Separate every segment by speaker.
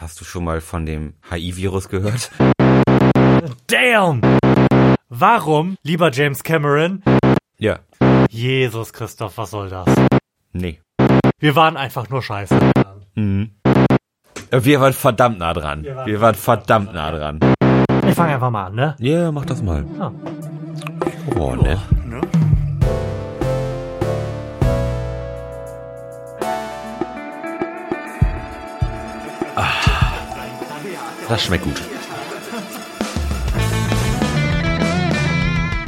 Speaker 1: Hast du schon mal von dem HI-Virus gehört?
Speaker 2: Damn! Warum, lieber James Cameron?
Speaker 1: Ja.
Speaker 2: Jesus Christoph, was soll das?
Speaker 1: Nee.
Speaker 2: Wir waren einfach nur scheiße.
Speaker 1: Mhm. Wir waren verdammt nah dran. Wir waren, Wir waren verdammt nah dran.
Speaker 2: Ich fange einfach mal an, ne?
Speaker 1: Ja, yeah, mach das mal.
Speaker 2: Ja.
Speaker 1: Oh, ne? Das schmeckt gut.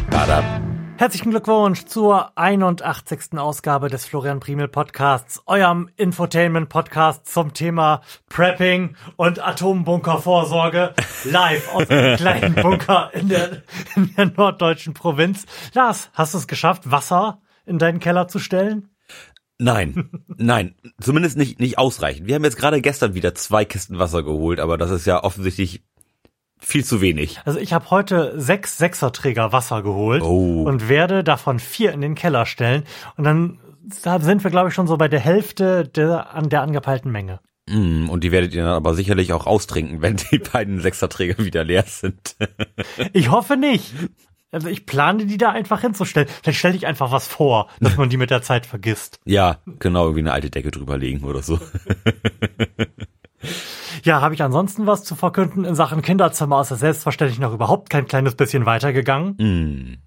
Speaker 1: Badab.
Speaker 2: Herzlichen Glückwunsch zur 81. Ausgabe des Florian Primel Podcasts, eurem Infotainment-Podcast zum Thema Prepping und Atombunkervorsorge live aus einem kleinen Bunker in der, in der norddeutschen Provinz. Lars, hast du es geschafft, Wasser in deinen Keller zu stellen?
Speaker 1: Nein, nein, zumindest nicht, nicht ausreichend. Wir haben jetzt gerade gestern wieder zwei Kisten Wasser geholt, aber das ist ja offensichtlich viel zu wenig.
Speaker 2: Also ich habe heute sechs Sechserträger Wasser geholt
Speaker 1: Oh.
Speaker 2: und werde davon vier in den Keller stellen. Und dann da sind wir, glaube ich, schon so bei der Hälfte der, an der angepeilten Menge.
Speaker 1: Mm, und die werdet ihr dann aber sicherlich auch austrinken, wenn die beiden Sechserträger wieder leer sind.
Speaker 2: Ich hoffe nicht. Also ich plane die da einfach hinzustellen. Vielleicht stelle ich einfach was vor, dass man die mit der Zeit vergisst.
Speaker 1: ja, genau, irgendwie eine alte Decke drüber legen oder so.
Speaker 2: Ja, habe ich ansonsten was zu verkünden in Sachen Kinderzimmer ist es selbstverständlich noch überhaupt kein kleines bisschen weitergegangen.
Speaker 1: Mm.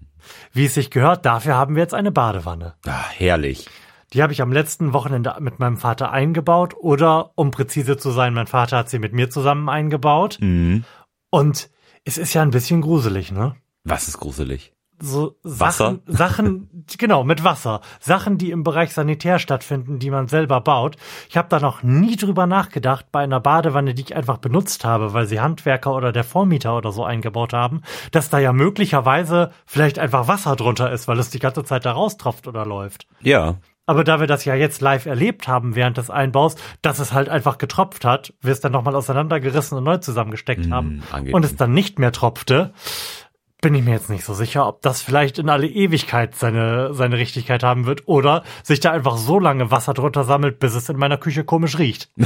Speaker 2: Wie es sich gehört, dafür haben wir jetzt eine Badewanne.
Speaker 1: Ah, herrlich.
Speaker 2: Die habe ich am letzten Wochenende mit meinem Vater eingebaut oder, um präzise zu sein, mein Vater hat sie mit mir zusammen eingebaut.
Speaker 1: Mm.
Speaker 2: Und es ist ja ein bisschen gruselig, ne?
Speaker 1: Was ist gruselig?
Speaker 2: So
Speaker 1: Wasser?
Speaker 2: Sachen, Sachen, genau, mit Wasser. Sachen, die im Bereich Sanitär stattfinden, die man selber baut. Ich habe da noch nie drüber nachgedacht, bei einer Badewanne, die ich einfach benutzt habe, weil sie Handwerker oder der Vormieter oder so eingebaut haben, dass da ja möglicherweise vielleicht einfach Wasser drunter ist, weil es die ganze Zeit da raustropft oder läuft.
Speaker 1: Ja.
Speaker 2: Aber da wir das ja jetzt live erlebt haben während des Einbaus, dass es halt einfach getropft hat, wir es dann nochmal auseinandergerissen und neu zusammengesteckt
Speaker 1: Mm,
Speaker 2: haben
Speaker 1: angenehm.
Speaker 2: und es dann nicht mehr tropfte, bin ich mir jetzt nicht so sicher, ob das vielleicht in alle Ewigkeit seine, seine Richtigkeit haben wird oder sich da einfach so lange Wasser drunter sammelt, bis es in meiner Küche komisch riecht.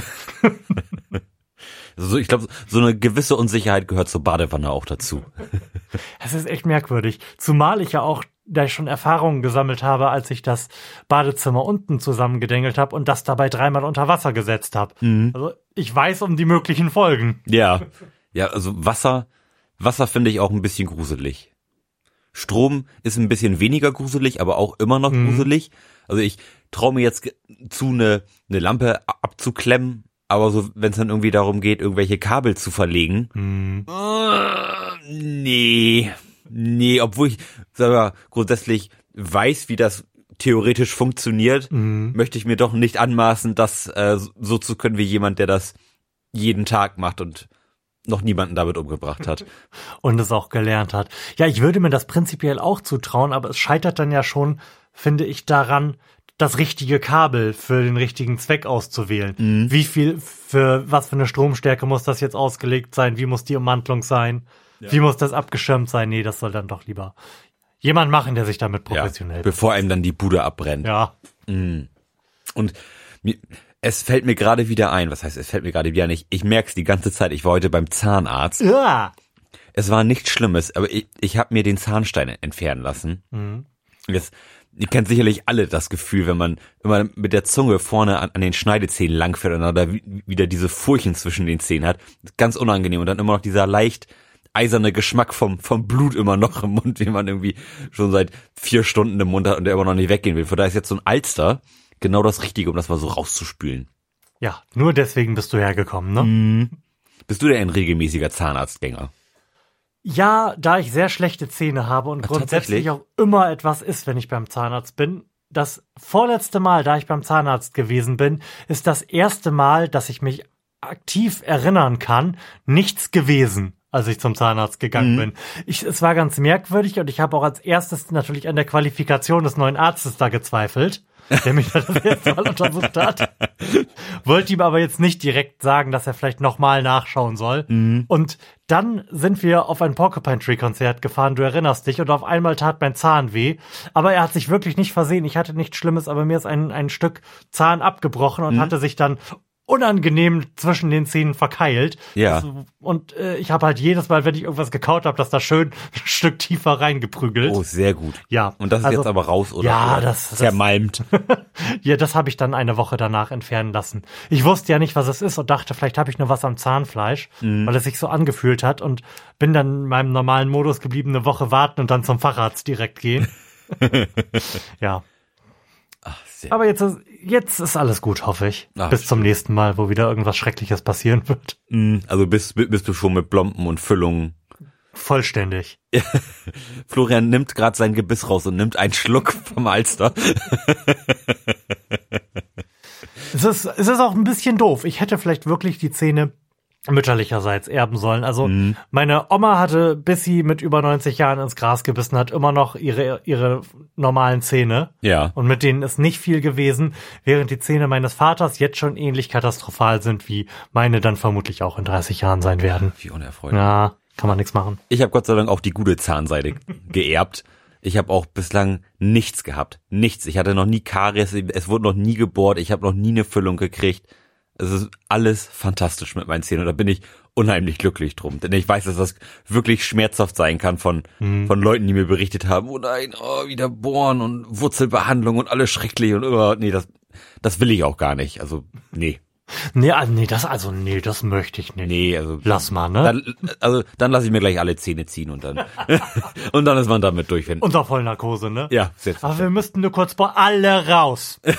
Speaker 1: Also ich glaube, so eine gewisse Unsicherheit gehört zur Badewanne auch dazu.
Speaker 2: Es ist echt merkwürdig. Zumal ich ja auch da ich schon Erfahrungen gesammelt habe, als ich das Badezimmer unten zusammengedengelt habe und das dabei dreimal unter Wasser gesetzt habe. Also ich weiß um die möglichen Folgen.
Speaker 1: Ja. Ja, also Wasser, Wasser finde ich auch ein bisschen gruselig. Strom ist ein bisschen weniger gruselig, aber auch immer noch gruselig. Also ich traue mir jetzt zu, eine, eine Lampe abzuklemmen, aber so, wenn es dann irgendwie darum geht, irgendwelche Kabel zu verlegen, äh, nee, nee, obwohl ich selber grundsätzlich weiß, wie das theoretisch funktioniert, möchte ich mir doch nicht anmaßen, das äh, so zu können wie jemand, der das jeden Tag macht und noch niemanden damit umgebracht hat.
Speaker 2: und es auch gelernt hat. Ja, ich würde mir das prinzipiell auch zutrauen, aber es scheitert dann ja schon, finde ich, daran, das richtige Kabel für den richtigen Zweck auszuwählen. Wie viel, für was für eine Stromstärke muss das jetzt ausgelegt sein? Wie muss die Ummantlung sein? Wie muss das abgeschirmt sein? Nee, das soll dann doch lieber jemand machen, der sich damit
Speaker 1: Ja,
Speaker 2: professionell.
Speaker 1: bevor einem dann die Bude abbrennt.
Speaker 2: Ja.
Speaker 1: Und mir, es fällt mir gerade wieder ein, was heißt, es fällt mir gerade wieder ein, ich, ich merke es die ganze Zeit, ich war heute beim Zahnarzt.
Speaker 2: Ja.
Speaker 1: Es war nichts Schlimmes, aber ich, ich habe mir den Zahnstein entfernen lassen. Jetzt, ihr kennt sicherlich alle das Gefühl, wenn man immer mit der Zunge vorne an, an den Schneidezähnen langfährt und dann da wi- wieder diese Furchen zwischen den Zähnen hat. Ganz unangenehm. Und dann immer noch dieser leicht eiserne Geschmack vom, vom Blut immer noch im Mund, den man irgendwie schon seit vier Stunden im Mund hat und der immer noch nicht weggehen will. Von daher ist jetzt so ein Alster genau das Richtige, um das mal so rauszuspülen.
Speaker 2: Ja, nur deswegen bist du hergekommen, ne?
Speaker 1: Bist du denn ein regelmäßiger Zahnarztgänger?
Speaker 2: Ja, da ich sehr schlechte Zähne habe und
Speaker 1: Ach,
Speaker 2: grundsätzlich auch immer etwas ist, wenn ich beim Zahnarzt bin. Das vorletzte Mal, da ich beim Zahnarzt gewesen bin, ist das erste Mal, dass ich mich aktiv erinnern kann, nichts gewesen, als ich zum Zahnarzt gegangen bin. Ich, es war ganz merkwürdig und ich habe auch als erstes natürlich an der Qualifikation des neuen Arztes da gezweifelt, der mich da das erste Mal untersucht hat. Wollte ihm aber jetzt nicht direkt sagen, dass er vielleicht nochmal nachschauen soll. Und dann sind wir auf ein Porcupine Tree Konzert gefahren, du erinnerst dich, und auf einmal tat mein Zahn weh. Aber er hat sich wirklich nicht versehen. Ich hatte nichts Schlimmes, aber mir ist ein, ein Stück Zahn abgebrochen und hatte sich dann unangenehm zwischen den Zähnen verkeilt.
Speaker 1: Ja.
Speaker 2: Das, und äh, ich habe halt jedes Mal, wenn ich irgendwas gekaut habe, das da schön ein Stück tiefer reingeprügelt.
Speaker 1: Oh, sehr gut.
Speaker 2: Ja.
Speaker 1: Und das ist
Speaker 2: also-
Speaker 1: jetzt aber raus, oder?
Speaker 2: Ja,
Speaker 1: Oder
Speaker 2: das- das-
Speaker 1: zermalmt.
Speaker 2: Ja, das habe ich dann eine Woche danach entfernen lassen. Ich wusste ja nicht, was es ist und dachte, vielleicht habe ich nur was am Zahnfleisch,
Speaker 1: Mhm.
Speaker 2: weil es sich so angefühlt hat und bin dann in meinem normalen Modus geblieben, eine Woche warten und dann zum Facharzt direkt gehen. ja,
Speaker 1: Ach, sehr
Speaker 2: aber jetzt ist, jetzt ist alles gut, hoffe ich.
Speaker 1: Ach,
Speaker 2: Bis zum nächsten Mal, wo wieder irgendwas Schreckliches passieren wird.
Speaker 1: Mm, Also bist, bist du schon mit Blompen und Füllungen.
Speaker 2: Vollständig.
Speaker 1: Florian nimmt gerade sein Gebiss raus und nimmt einen Schluck vom Alster.
Speaker 2: Es ist, es ist auch ein bisschen doof. Ich hätte vielleicht wirklich die Zähne mütterlicherseits erben sollen. Also
Speaker 1: Mhm.
Speaker 2: meine Oma hatte, bis sie mit über 90 Jahren ins Gras gebissen hat, immer noch ihre, ihre normalen Zähne.
Speaker 1: Ja.
Speaker 2: Und mit denen ist nicht viel gewesen, während die Zähne meines Vaters jetzt schon ähnlich katastrophal sind, wie meine dann vermutlich auch in 30 Jahren sein werden.
Speaker 1: Wie unerfreulich.
Speaker 2: Ja, kann man nichts machen.
Speaker 1: Ich habe Gott sei Dank auch die gute Zahnseide geerbt. Ich habe auch bislang nichts gehabt. Nichts. Ich hatte noch nie Karies, es wurde noch nie gebohrt, ich habe noch nie eine Füllung gekriegt. Es ist alles fantastisch mit meinen Zähnen und da bin ich unheimlich glücklich drum. Denn ich weiß, dass das wirklich schmerzhaft sein kann von, von Leuten, die mir berichtet haben, oh nein, oh, wieder bohren und Wurzelbehandlung und alles schrecklich und oh, nee, das, das will ich auch gar nicht. Also, nee,
Speaker 2: Nee, ah, nee, das, also, nee, das möchte ich nicht.
Speaker 1: nee, also.
Speaker 2: Lass mal, ne?
Speaker 1: Dann, also, dann lasse ich mir gleich alle Zähne ziehen und dann, und dann ist man damit durch. Wenn,
Speaker 2: Unter Vollnarkose, ne?
Speaker 1: ja, jetzt.
Speaker 2: Aber wir müssten nur kurz vor alle raus.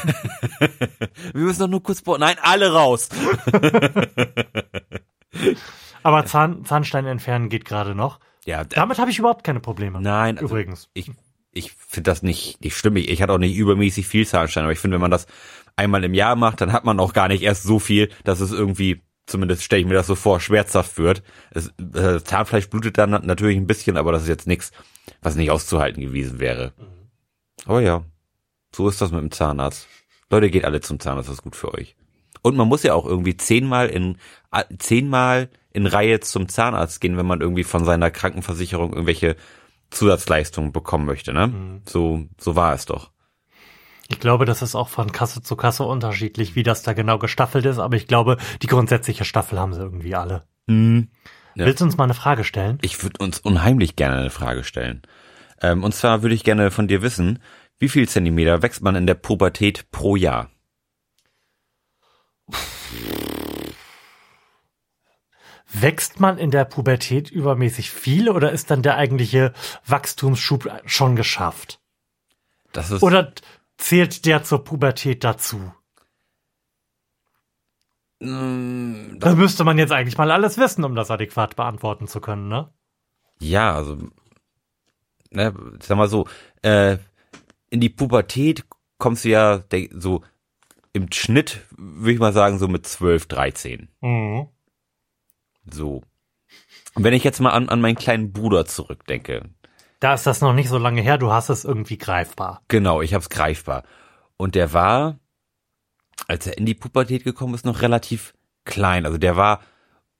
Speaker 1: Wir müssen doch nur kurz bohren. Nein, alle raus.
Speaker 2: Aber Zahn, Zahnstein entfernen geht gerade noch.
Speaker 1: Ja,
Speaker 2: Damit habe ich überhaupt keine Probleme.
Speaker 1: nein, also
Speaker 2: Übrigens.
Speaker 1: ich, ich finde das nicht, nicht schlimm. Ich, ich hatte auch nicht übermäßig viel Zahnstein, aber ich finde, wenn man das einmal im Jahr macht, dann hat man auch gar nicht erst so viel, dass es irgendwie, zumindest stelle ich mir das so vor, schmerzhaft wird. Es, äh, Zahnfleisch blutet dann natürlich ein bisschen, aber das ist jetzt nichts, was nicht auszuhalten gewesen wäre. Aber ja, so ist das mit dem Zahnarzt. Leute, geht alle zum Zahnarzt, das ist gut für euch. Und man muss ja auch irgendwie zehnmal in zehnmal in Reihe zum Zahnarzt gehen, wenn man irgendwie von seiner Krankenversicherung irgendwelche Zusatzleistungen bekommen möchte, ne? So so war es doch.
Speaker 2: Ich glaube, das ist auch von Kasse zu Kasse unterschiedlich, wie das da genau gestaffelt ist, aber ich glaube, die grundsätzliche Staffel haben sie irgendwie alle.
Speaker 1: Ja.
Speaker 2: Willst du uns mal eine Frage stellen?
Speaker 1: Ich würde uns unheimlich gerne eine Frage stellen. Ähm, und zwar würde ich gerne von dir wissen, wie viel Zentimeter wächst man in der Pubertät pro Jahr?
Speaker 2: Wächst man in der Pubertät übermäßig viel oder ist dann der eigentliche Wachstumsschub schon geschafft?
Speaker 1: Das ist
Speaker 2: Oder zählt der zur Pubertät dazu?
Speaker 1: Mm,
Speaker 2: Da müsste man jetzt eigentlich mal alles wissen, um das adäquat beantworten zu können, ne?
Speaker 1: Ja, also, ne, sag mal so, äh, in die Pubertät kommst du ja der, so im Schnitt, würde ich mal sagen, so mit 12, 13.
Speaker 2: Mhm.
Speaker 1: So. Und wenn ich jetzt mal an, an meinen kleinen Bruder zurückdenke,
Speaker 2: Da ist das noch nicht so lange her, du hast es irgendwie greifbar.
Speaker 1: genau, ich hab's greifbar. Und der war, als er in die Pubertät gekommen ist, noch relativ klein. Also der war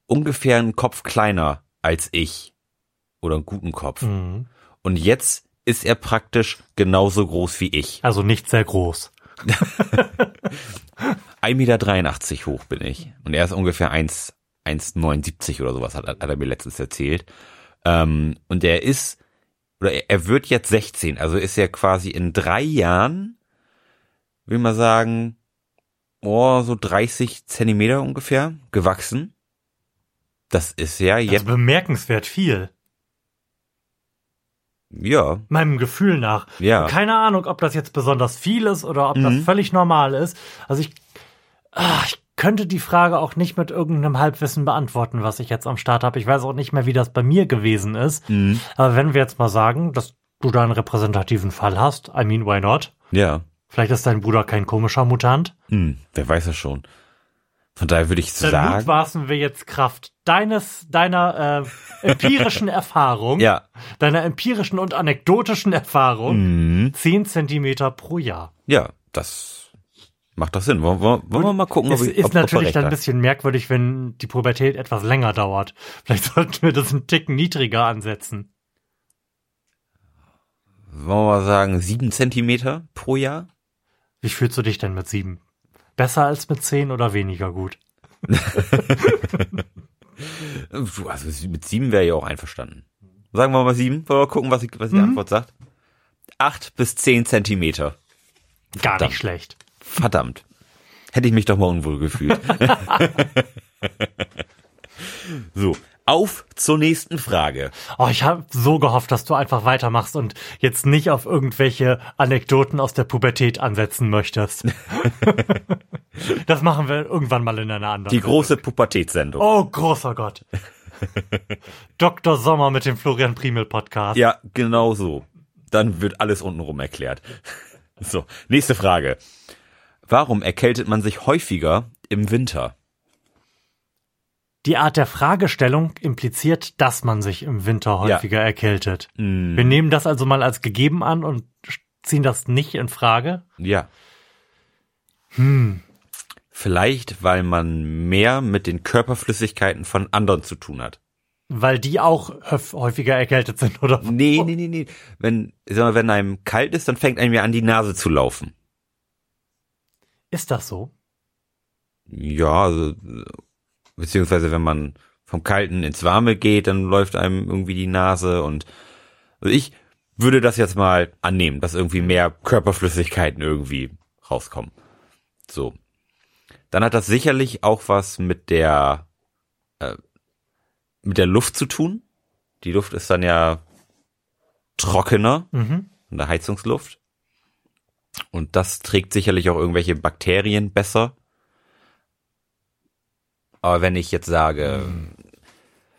Speaker 1: ungefähr einen Kopf kleiner als ich. Oder einen guten Kopf.
Speaker 2: Mhm.
Speaker 1: Und jetzt ist er praktisch genauso groß wie ich.
Speaker 2: Also nicht sehr groß.
Speaker 1: 1,83 Meter hoch bin ich. Und er ist ungefähr 1 1,79 oder sowas, hat, hat er mir letztens erzählt. Ähm, und er ist, oder er, er wird jetzt 16, also ist er quasi in drei Jahren, will man sagen, oh, so 30 Zentimeter ungefähr gewachsen. Das ist ja
Speaker 2: Also
Speaker 1: jetzt,
Speaker 2: bemerkenswert viel.
Speaker 1: ja,
Speaker 2: Meinem Gefühl nach.
Speaker 1: ja.
Speaker 2: Keine Ahnung, ob das jetzt besonders viel ist oder ob
Speaker 1: Mhm.
Speaker 2: das völlig normal ist. Also ich, ah, ich könnte die Frage auch nicht mit irgendeinem Halbwissen beantworten, was ich jetzt am Start habe. Ich weiß auch nicht mehr, wie das bei mir gewesen ist.
Speaker 1: Mhm.
Speaker 2: Aber wenn wir jetzt mal sagen, dass du da einen repräsentativen Fall hast, I mean, why not?
Speaker 1: Ja.
Speaker 2: Vielleicht ist dein Bruder kein komischer Mutant.
Speaker 1: Hm, wer weiß das schon. Von daher würde ich
Speaker 2: Dann
Speaker 1: sagen,
Speaker 2: mutmaßen wir jetzt Kraft deines, deiner äh, empirischen Erfahrung,
Speaker 1: ja.
Speaker 2: deiner empirischen und anekdotischen Erfahrung,
Speaker 1: Mhm.
Speaker 2: 10 Zentimeter pro Jahr.
Speaker 1: Ja, das macht doch Sinn. Wollen, wollen, wir mal gucken,
Speaker 2: Es
Speaker 1: ob ich
Speaker 2: ist
Speaker 1: ob, ob
Speaker 2: natürlich
Speaker 1: recht
Speaker 2: dann ein bisschen merkwürdig, wenn die Pubertät etwas länger dauert. Vielleicht sollten wir das einen Ticken niedriger ansetzen.
Speaker 1: Wollen wir mal sagen, sieben Zentimeter pro Jahr?
Speaker 2: Wie fühlst du dich denn mit sieben? Besser als mit zehn oder weniger gut?
Speaker 1: also mit sieben wäre ich auch einverstanden. Sagen wir mal sieben. Wollen wir gucken, was, ich, was die mhm. Antwort sagt? Acht bis zehn Zentimeter.
Speaker 2: Gar Verdammt. nicht schlecht.
Speaker 1: Verdammt. Hätte ich mich doch mal unwohl gefühlt. so, auf zur nächsten Frage.
Speaker 2: Oh, ich habe so gehofft, dass du einfach weitermachst und jetzt nicht auf irgendwelche Anekdoten aus der Pubertät ansetzen möchtest. das machen wir irgendwann mal in einer anderen.
Speaker 1: Die große Pubertätssendung.
Speaker 2: Oh, großer Gott. Dr. Sommer mit dem Florian Primel Podcast.
Speaker 1: Ja, genau so. Dann wird alles untenrum erklärt. So, nächste Frage. Warum erkältet man sich häufiger im Winter?
Speaker 2: Die Art der Fragestellung impliziert, dass man sich im Winter häufiger ja. erkältet. Mm. Wir nehmen das also mal als gegeben an und ziehen das nicht in Frage.
Speaker 1: Ja. Hm. Vielleicht, weil man mehr mit den Körperflüssigkeiten von anderen zu tun hat.
Speaker 2: Weil die auch häufiger erkältet sind, oder?
Speaker 1: Nee, nee, nee, nee. Wenn, sag mal, wenn einem kalt ist, dann fängt einem ja an, die Nase zu laufen.
Speaker 2: Ist das so?
Speaker 1: Ja, also beziehungsweise wenn man vom Kalten ins Warme geht, dann läuft einem irgendwie die Nase und also ich würde das jetzt mal annehmen, dass irgendwie mehr Körperflüssigkeiten irgendwie rauskommen. So. Dann hat das sicherlich auch was mit der äh, mit der Luft zu tun. Die Luft ist dann ja trockener, mhm. in der Heizungsluft. Und das trägt sicherlich auch irgendwelche Bakterien besser. Aber wenn ich jetzt sage,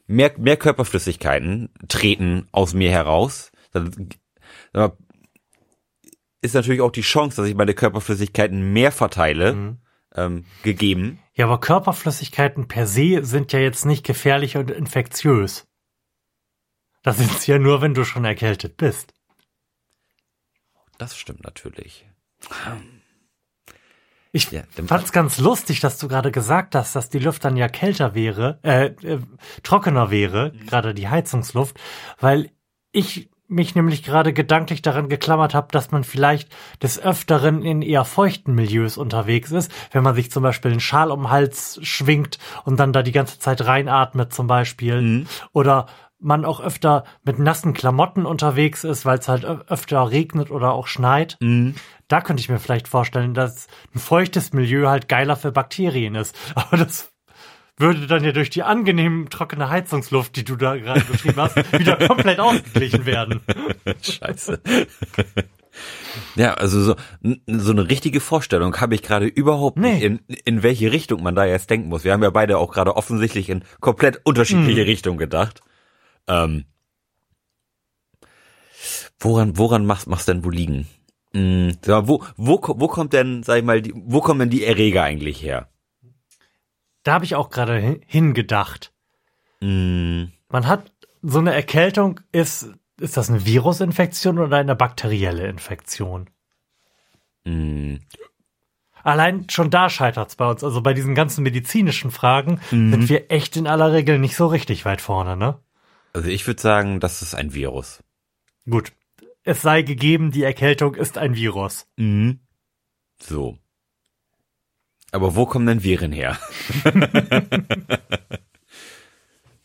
Speaker 1: mehr, mehr Körperflüssigkeiten treten aus mir heraus, dann, dann ist natürlich auch die Chance, dass ich meine Körperflüssigkeiten mehr verteile, mhm. ähm, gegeben.
Speaker 2: Ja, aber Körperflüssigkeiten per se sind ja jetzt nicht gefährlich und infektiös. Das sind sie ja nur, wenn du schon erkältet bist.
Speaker 1: Das stimmt natürlich.
Speaker 2: Ich ja, fand es ganz lustig, dass du gerade gesagt hast, dass die Luft dann ja kälter wäre, äh, äh trockener wäre, mhm. gerade die Heizungsluft, weil ich mich nämlich gerade gedanklich daran geklammert habe, dass man vielleicht des Öfteren in eher feuchten Milieus unterwegs ist, wenn man sich zum Beispiel einen Schal um den Hals schwingt und dann da die ganze Zeit reinatmet zum Beispiel. Mhm. Oder man auch öfter mit nassen Klamotten unterwegs ist, weil es halt öfter regnet oder auch schneit. Mhm. Da könnte ich mir vielleicht vorstellen, dass ein feuchtes Milieu halt geiler für Bakterien ist. Aber das würde dann ja durch die angenehm trockene Heizungsluft, die du da gerade beschrieben hast, wieder komplett ausgeglichen werden.
Speaker 1: Scheiße. Ja, also so, so eine richtige Vorstellung habe ich gerade überhaupt nee. nicht, in, in welche Richtung man da jetzt denken muss. Wir haben ja beide auch gerade offensichtlich in komplett unterschiedliche hm. Richtungen gedacht. Ähm, woran, woran machst, machst denn wo liegen? Hm, wo, wo, wo kommt denn, sag ich mal, die, wo kommen denn die Erreger eigentlich her?
Speaker 2: Da habe ich auch gerade hingedacht. Mm. Man hat so eine Erkältung, ist, ist das eine Virusinfektion oder eine bakterielle Infektion? Mm. Allein schon da scheitert's bei uns. Also bei diesen ganzen medizinischen Fragen mm. sind wir echt in aller Regel nicht so richtig weit vorne, ne?
Speaker 1: Also ich würde sagen, das ist ein Virus.
Speaker 2: Gut. Es sei gegeben, die Erkältung ist ein Virus.
Speaker 1: Mhm. So. Aber wo kommen denn Viren her?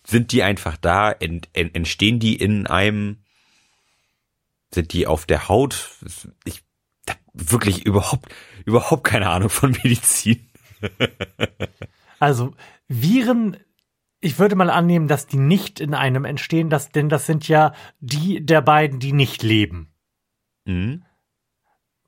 Speaker 1: Sind die einfach da? Ent, ent, entstehen die in einem? Sind die auf der Haut? Ich hab wirklich überhaupt, überhaupt keine Ahnung von Medizin.
Speaker 2: also Viren ich würde mal annehmen, dass die nicht in einem entstehen, dass, denn das sind ja die der beiden, die nicht leben. Mhm.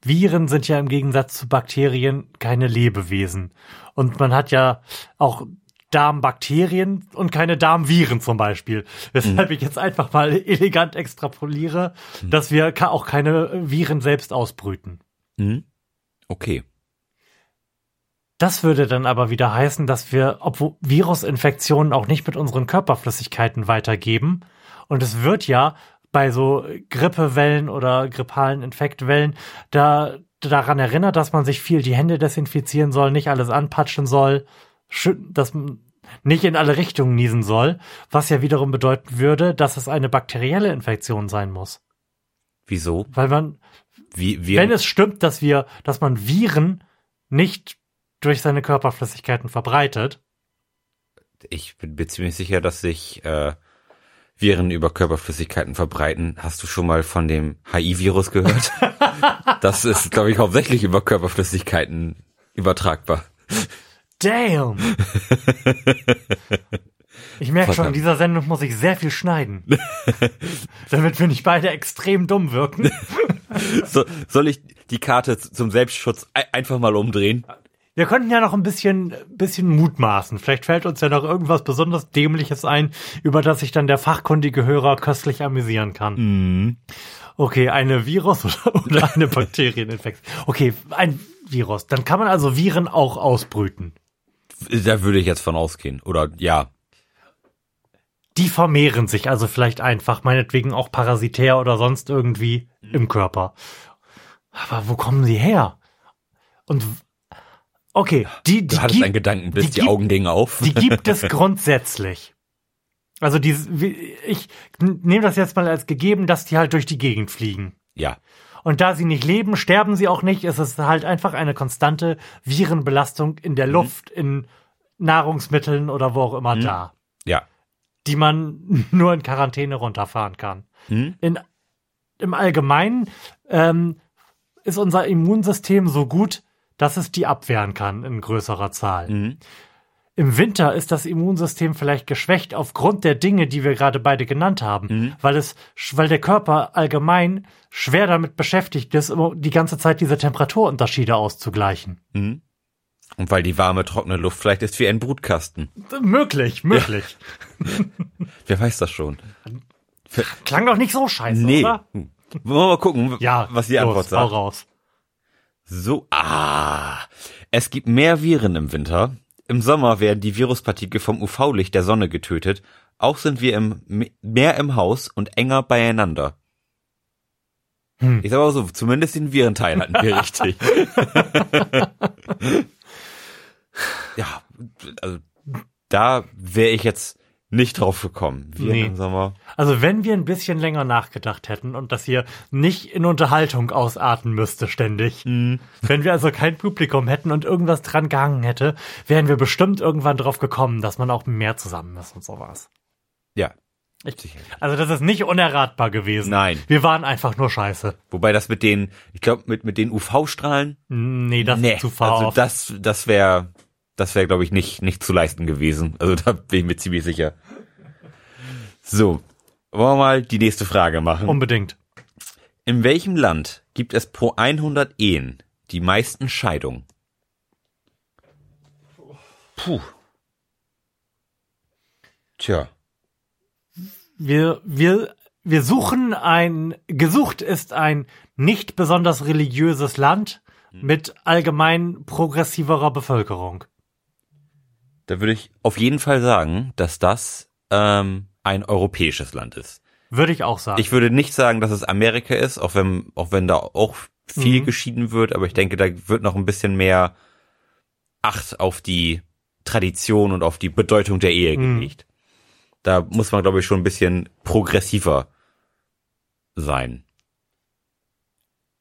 Speaker 2: Viren sind ja im Gegensatz zu Bakterien keine Lebewesen. Und man hat ja auch Darmbakterien und keine Darmviren zum Beispiel. Weshalb mhm. ich jetzt einfach mal elegant extrapoliere, mhm. dass wir auch keine Viren selbst ausbrüten.
Speaker 1: Mhm. Okay.
Speaker 2: Das würde dann aber wieder heißen, dass wir, obwohl Virusinfektionen auch nicht mit unseren Körperflüssigkeiten weitergeben. Und es wird ja bei so Grippewellen oder grippalen Infektwellen da daran erinnert, dass man sich viel die Hände desinfizieren soll, nicht alles anpatschen soll, dass man nicht in alle Richtungen niesen soll, was ja wiederum bedeuten würde, dass es eine bakterielle Infektion sein muss.
Speaker 1: Wieso?
Speaker 2: Weil man,
Speaker 1: Wie,
Speaker 2: wenn es stimmt, dass wir, dass man Viren nicht durch seine Körperflüssigkeiten verbreitet.
Speaker 1: Ich bin mir ziemlich sicher, dass sich äh, Viren über Körperflüssigkeiten verbreiten. Hast du schon mal von dem HIV-Virus gehört? das ist, glaube ich, hauptsächlich über Körperflüssigkeiten übertragbar.
Speaker 2: Damn! Ich merke schon, in dieser Sendung muss ich sehr viel schneiden. damit wir nicht beide extrem dumm wirken.
Speaker 1: So, soll ich die Karte zum Selbstschutz ei- einfach mal umdrehen?
Speaker 2: Wir könnten ja noch ein bisschen, bisschen mutmaßen. Vielleicht fällt uns ja noch irgendwas besonders Dämliches ein, über das sich dann der fachkundige Hörer köstlich amüsieren kann.
Speaker 1: Mhm.
Speaker 2: Okay, eine Virus oder, oder eine Bakterieninfektion. Okay, ein Virus. Dann kann man also Viren auch ausbrüten.
Speaker 1: Da würde ich jetzt von ausgehen. Oder ja.
Speaker 2: Die vermehren sich also vielleicht einfach, meinetwegen auch parasitär oder sonst irgendwie im Körper. Aber wo kommen sie her? Und okay, die, die
Speaker 1: Du hattest
Speaker 2: gibt-
Speaker 1: einen Gedanken, bis
Speaker 2: die
Speaker 1: die,
Speaker 2: gibt-
Speaker 1: Augen gingen auf.
Speaker 2: Die gibt es grundsätzlich. Also die, ich nehme das jetzt mal als gegeben, dass die halt durch die Gegend fliegen.
Speaker 1: ja.
Speaker 2: Und da sie nicht leben, sterben sie auch nicht. Es ist halt einfach eine konstante Virenbelastung in der Luft, in Nahrungsmitteln oder wo auch immer da,
Speaker 1: Ja.
Speaker 2: die man nur in Quarantäne runterfahren kann.
Speaker 1: Hm?
Speaker 2: In, Im Allgemeinen ähm, ist unser Immunsystem so gut, dass es die abwehren kann in größerer Zahl.
Speaker 1: Mhm.
Speaker 2: Im Winter ist das Immunsystem vielleicht geschwächt aufgrund der Dinge, die wir gerade beide genannt haben,
Speaker 1: Mhm.
Speaker 2: weil es, weil der Körper allgemein schwer damit beschäftigt ist, die ganze Zeit diese Temperaturunterschiede auszugleichen.
Speaker 1: Mhm. Und weil die warme, trockene Luft vielleicht ist wie ein Brutkasten.
Speaker 2: Möglich, möglich.
Speaker 1: Wer weiß das schon?
Speaker 2: Klang doch nicht so scheiße,
Speaker 1: Nee.
Speaker 2: oder?
Speaker 1: Wollen wir mal gucken,
Speaker 2: Ja,
Speaker 1: was die Antwort
Speaker 2: los, hau
Speaker 1: sagt.
Speaker 2: raus.
Speaker 1: So, ah. Es gibt mehr Viren im Winter. Im Sommer werden die Viruspartikel vom UV-Licht der Sonne getötet. Auch sind wir im, mehr im Haus und enger beieinander.
Speaker 2: Hm.
Speaker 1: Ich sag mal so, zumindest den Virenteil hatten wir richtig. ja, also da wäre ich jetzt nicht drauf gekommen. Viren
Speaker 2: Nee.
Speaker 1: Sommer.
Speaker 2: Also wenn wir ein bisschen länger nachgedacht hätten und das hier nicht in Unterhaltung ausarten müsste ständig,
Speaker 1: Mhm.
Speaker 2: wenn wir also kein Publikum hätten und irgendwas dran gehangen hätte, wären wir bestimmt irgendwann drauf gekommen, dass man auch mehr zusammen ist und sowas.
Speaker 1: Ja.
Speaker 2: Ich-
Speaker 1: Sicher.
Speaker 2: Also das ist nicht unerratbar gewesen.
Speaker 1: Nein.
Speaker 2: Wir waren einfach nur scheiße.
Speaker 1: Wobei das mit den, ich glaube, mit, mit den UV-Strahlen,
Speaker 2: Nee, das
Speaker 1: nee,
Speaker 2: ist zu far
Speaker 1: also
Speaker 2: off.
Speaker 1: das, das wäre, das wäre, glaube ich, nicht, nicht zu leisten gewesen. Also da bin ich mir ziemlich sicher. So, wollen wir mal die nächste Frage machen.
Speaker 2: Unbedingt.
Speaker 1: In welchem Land gibt es pro 100 Ehen die meisten Scheidungen? Puh. Tja,
Speaker 2: Wir, wir, wir suchen ein, gesucht ist ein nicht besonders religiöses Land mit allgemein progressiverer Bevölkerung.
Speaker 1: Da würde ich auf jeden Fall sagen, dass das ähm, ein europäisches Land ist.
Speaker 2: Würde ich auch sagen.
Speaker 1: Ich würde nicht sagen, dass es Amerika ist, auch wenn, auch wenn da auch viel
Speaker 2: Mhm.
Speaker 1: geschieden wird, aber ich denke, da wird noch ein bisschen mehr Acht auf die Tradition und auf die Bedeutung der Ehe
Speaker 2: Mhm.
Speaker 1: gelegt. Da muss man, glaube ich, schon ein bisschen progressiver sein.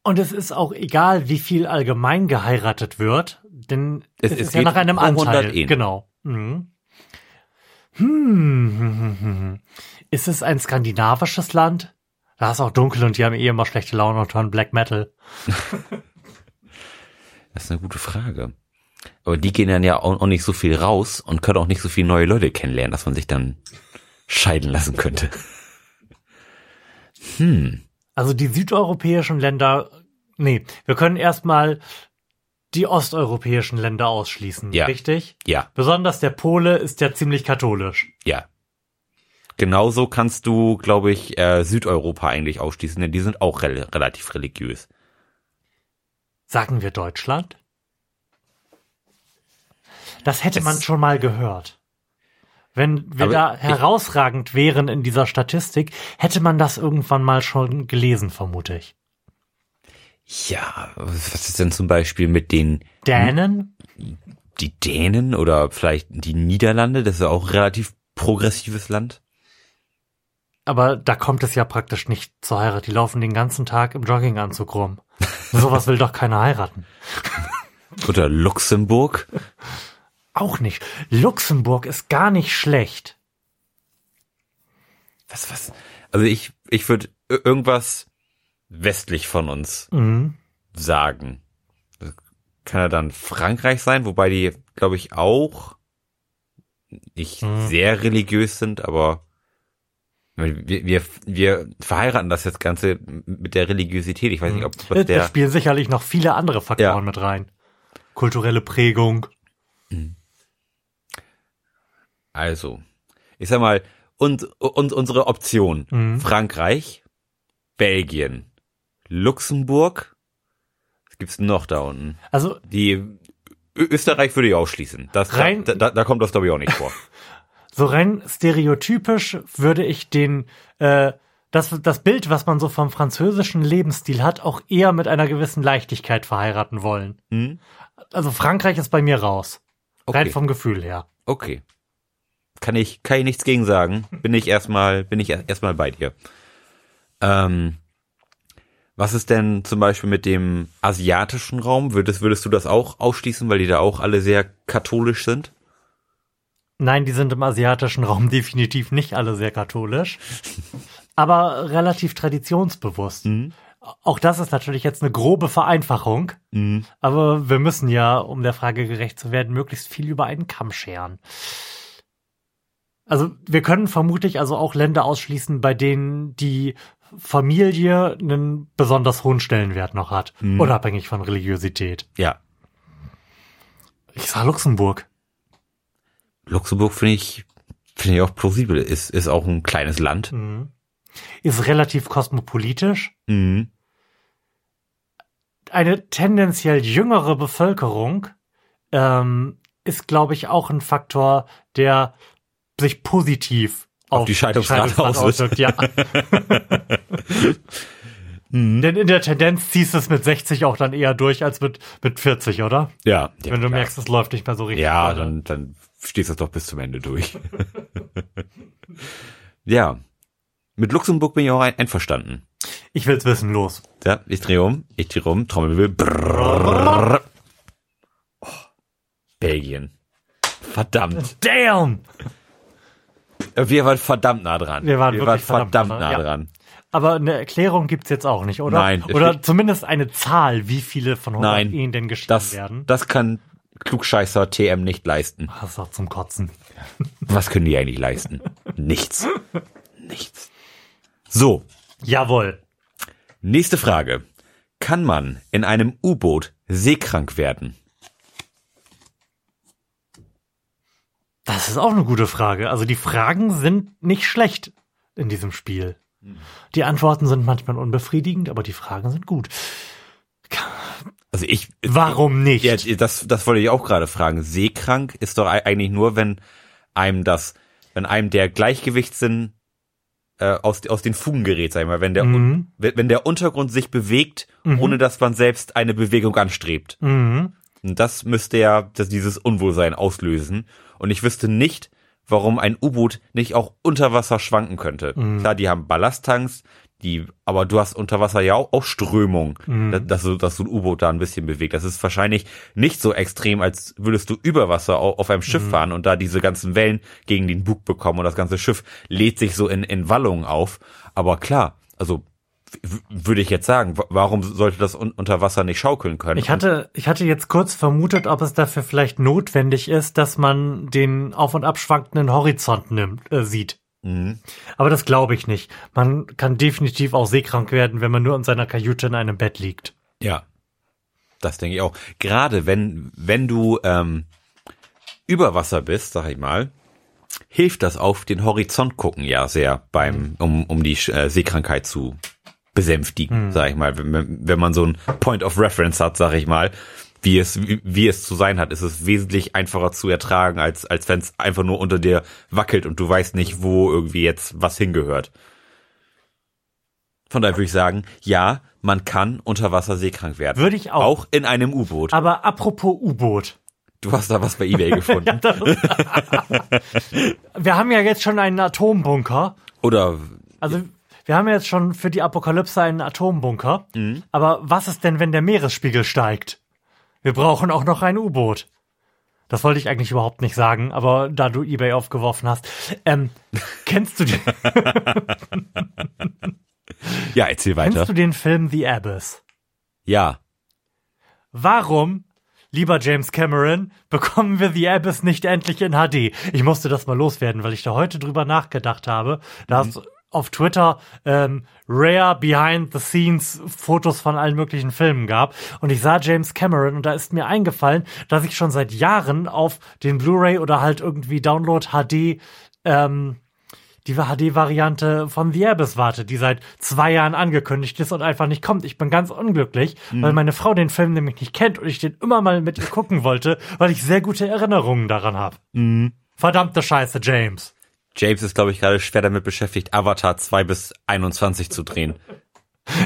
Speaker 2: Und es ist auch egal, wie viel allgemein geheiratet wird, denn
Speaker 1: Es-
Speaker 2: es, ist ja nach einem
Speaker 1: 100
Speaker 2: Anteil.
Speaker 1: Ehen.
Speaker 2: Genau. Mhm. Hm. Ist es ein skandinavisches Land? Da ist auch dunkel und die haben eh immer schlechte Laune und hören Black Metal.
Speaker 1: Das ist eine gute Frage. Aber die gehen dann ja auch, auch nicht so viel raus und können auch nicht so viele neue Leute kennenlernen, dass man sich dann scheiden lassen könnte. Hm.
Speaker 2: Also die südeuropäischen Länder, nee, wir können erstmal die osteuropäischen Länder ausschließen,
Speaker 1: Ja.
Speaker 2: richtig?
Speaker 1: Ja,
Speaker 2: Besonders der Pole ist ja ziemlich katholisch.
Speaker 1: ja. Genauso kannst du, glaube ich, äh, Südeuropa eigentlich ausschließen, denn die sind auch rel relativ religiös.
Speaker 2: Sagen wir Deutschland? Das hätte
Speaker 1: Es-
Speaker 2: man schon mal gehört. Wenn wir da herausragend wären in dieser Statistik, hätte man das irgendwann mal schon gelesen, vermute ich.
Speaker 1: Ja, was ist denn zum Beispiel mit den
Speaker 2: Dänen?
Speaker 1: die Dänen oder vielleicht die Niederlande? Das ist ja auch ein relativ progressives Land.
Speaker 2: Aber da kommt es ja praktisch nicht zur Heirat. Die laufen den ganzen Tag im Jogginganzug rum. Sowas will doch keiner heiraten.
Speaker 1: Oder Luxemburg.
Speaker 2: Auch nicht. Luxemburg ist gar nicht schlecht.
Speaker 1: Was, was? Also ich, ich würde irgendwas westlich von uns
Speaker 2: Mhm.
Speaker 1: sagen. Das kann ja dann Frankreich sein, wobei die, glaube ich, auch nicht
Speaker 2: Mhm.
Speaker 1: sehr religiös sind, aber wir, wir, wir verheiraten das jetzt Ganze mit der Religiosität. Ich weiß nicht, ob was
Speaker 2: Da
Speaker 1: der,
Speaker 2: spielen sicherlich noch viele andere Faktoren
Speaker 1: Ja.
Speaker 2: mit rein. Kulturelle Prägung.
Speaker 1: also, ich sag mal, und, und unsere Option,
Speaker 2: Mhm.
Speaker 1: Frankreich, Belgien, Luxemburg, was gibt's noch da unten?
Speaker 2: Also
Speaker 1: Die Österreich würde ich ausschließen. Das,
Speaker 2: Rein-
Speaker 1: da, da, da kommt das glaube ich auch nicht vor.
Speaker 2: so rein stereotypisch würde ich den äh, das, das Bild, was man so vom französischen Lebensstil hat, auch eher mit einer gewissen Leichtigkeit verheiraten wollen.
Speaker 1: Hm?
Speaker 2: Also Frankreich ist bei mir raus. Rein
Speaker 1: Okay.
Speaker 2: vom Gefühl her.
Speaker 1: Okay. Kann ich, kann ich nichts gegen sagen. Bin ich erstmal, bin ich erst- erstmal bei dir. Ähm, was ist denn zum Beispiel mit dem asiatischen Raum? Würdest, würdest du das auch ausschließen, weil die da auch alle sehr katholisch sind?
Speaker 2: Nein, die sind im asiatischen Raum definitiv nicht alle sehr katholisch, aber relativ traditionsbewusst.
Speaker 1: Mhm.
Speaker 2: Auch das ist natürlich jetzt eine grobe Vereinfachung,
Speaker 1: Mhm.
Speaker 2: aber wir müssen ja, um der Frage gerecht zu werden, möglichst viel über einen Kamm scheren. Also wir können vermutlich also auch Länder ausschließen, bei denen die Familie einen besonders hohen Stellenwert noch hat,
Speaker 1: Mhm.
Speaker 2: unabhängig von Religiosität.
Speaker 1: Ja.
Speaker 2: Ich sag Luxemburg.
Speaker 1: Luxemburg finde ich, finde ich auch plausibel. Ist, ist auch ein kleines Land.
Speaker 2: Mhm. Ist relativ kosmopolitisch.
Speaker 1: Mhm.
Speaker 2: Eine tendenziell jüngere Bevölkerung ähm, ist, glaube ich, auch ein Faktor, der sich positiv
Speaker 1: Auf die Scheidungsrate auswirkt.
Speaker 2: auswirkt. Ja.
Speaker 1: Mhm.
Speaker 2: Denn in der Tendenz ziehst du es mit 60 auch dann eher durch als mit, mit 40, oder?
Speaker 1: Ja. ja
Speaker 2: Wenn du
Speaker 1: klar.
Speaker 2: merkst, es läuft nicht mehr so richtig.
Speaker 1: Ja,
Speaker 2: weiter.
Speaker 1: dann, dann stehst du das doch bis zum Ende durch. ja. Mit Luxemburg bin ich auch ein, einverstanden.
Speaker 2: Ich will's wissen, los.
Speaker 1: Ja, ich drehe um, ich drehe um, Trommelwirbel. Brrrr. Oh, Belgien. Verdammt.
Speaker 2: Damn!
Speaker 1: Wir waren verdammt nah dran.
Speaker 2: Wir waren wirklich
Speaker 1: verdammt,
Speaker 2: verdammt
Speaker 1: nah
Speaker 2: nah, ja.
Speaker 1: dran.
Speaker 2: Aber eine Erklärung gibt's jetzt auch nicht, oder?
Speaker 1: Nein, es
Speaker 2: Oder zumindest eine Zahl, wie viele von 100
Speaker 1: Nein,
Speaker 2: Ehen denn geschieden
Speaker 1: Das,
Speaker 2: werden.
Speaker 1: das kann Klugscheißer TM nicht leisten.
Speaker 2: Das ist doch zum Kotzen.
Speaker 1: Was können die eigentlich leisten? Nichts. Nichts. So,
Speaker 2: Jawohl.
Speaker 1: nächste Frage. Kann man in einem U-Boot seekrank werden?
Speaker 2: Das ist auch eine gute Frage. Also die Fragen sind nicht schlecht in diesem Spiel. Die Antworten sind manchmal unbefriedigend, aber die Fragen sind gut.
Speaker 1: Also ich.
Speaker 2: Warum nicht?
Speaker 1: Ja, das, das wollte ich auch gerade fragen. Seekrank ist doch ei- eigentlich nur, wenn einem das, wenn einem der Gleichgewichtssinn äh, aus, aus den Fugen gerät, sag ich mal, wenn der,
Speaker 2: Mhm.
Speaker 1: wenn, der Untergrund sich bewegt, ohne dass man selbst eine Bewegung anstrebt.
Speaker 2: Mhm.
Speaker 1: Und das müsste ja das, dieses Unwohlsein auslösen. Und ich wüsste nicht, warum ein U-Boot nicht auch unter Wasser schwanken könnte. Klar, die haben Ballasttanks, die, aber du hast unter Wasser ja auch, auch Strömung, dass, dass, so, dass so ein U-Boot da ein bisschen bewegt. Das ist wahrscheinlich nicht so extrem, als würdest du über Wasser au- auf einem Schiff fahren und da diese ganzen Wellen gegen den Bug bekommen und das ganze Schiff lädt sich so in, in Wallungen auf. Aber klar, also würde ich jetzt sagen, wa- warum sollte das un unter Wasser nicht schaukeln können?
Speaker 2: Ich hatte, ich hatte jetzt kurz vermutet, ob es dafür vielleicht notwendig ist, dass man den auf und ab schwankenden Horizont nimmt, äh, sieht.
Speaker 1: Mhm.
Speaker 2: Aber das glaube ich nicht. Man kann definitiv auch seekrank werden, wenn man nur in seiner Kajüte in einem Bett liegt.
Speaker 1: Ja, das denke ich auch. Gerade wenn, wenn du ähm, über Wasser bist, sag ich mal, hilft das auf den Horizont gucken ja sehr beim, um, um die äh, Seekrankheit zu besänftigen, sag ich mal. Wenn, wenn man so ein Point of Reference hat, sag ich mal, wie es, wie, wie es zu sein hat, ist es wesentlich einfacher zu ertragen, als, als wenn es einfach nur unter dir wackelt und du weißt nicht, wo irgendwie jetzt was hingehört. Von daher würde ich sagen, ja, man kann unter Wasser seekrank werden.
Speaker 2: Würde ich auch.
Speaker 1: Auch in einem U-Boot.
Speaker 2: Aber apropos U-Boot.
Speaker 1: Du hast da was bei eBay gefunden.
Speaker 2: Wir haben ja jetzt schon einen Atombunker.
Speaker 1: Oder
Speaker 2: Also wir haben ja jetzt schon für die Apokalypse einen Atombunker.
Speaker 1: Mhm.
Speaker 2: Aber was ist denn, wenn der Meeresspiegel steigt? Wir brauchen auch noch ein U-Boot. Das wollte ich eigentlich überhaupt nicht sagen, aber da du eBay aufgeworfen hast. Ähm, kennst du den,
Speaker 1: Ja, erzähl weiter.
Speaker 2: kennst du den Film The Abyss?
Speaker 1: Ja.
Speaker 2: Warum, lieber James Cameron, bekommen wir The Abyss nicht endlich in HD? Ich musste das mal loswerden, weil ich da heute drüber nachgedacht habe. Da
Speaker 1: Mhm.
Speaker 2: es auf Twitter ähm, rare behind the scenes Fotos von allen möglichen Filmen gab und ich sah James Cameron und da ist mir eingefallen, dass ich schon seit Jahren auf den Blu-ray oder halt irgendwie Download HD ähm, die HD-Variante von The Abyss warte, die seit zwei Jahren angekündigt ist und einfach nicht kommt. Ich bin ganz unglücklich, weil meine Frau den Film nämlich nicht kennt und ich den immer mal mit ihr gucken wollte, weil ich sehr gute Erinnerungen daran habe. Verdammte Scheiße, James.
Speaker 1: James ist, glaube ich, gerade schwer damit beschäftigt, Avatar 2 bis 21 zu drehen.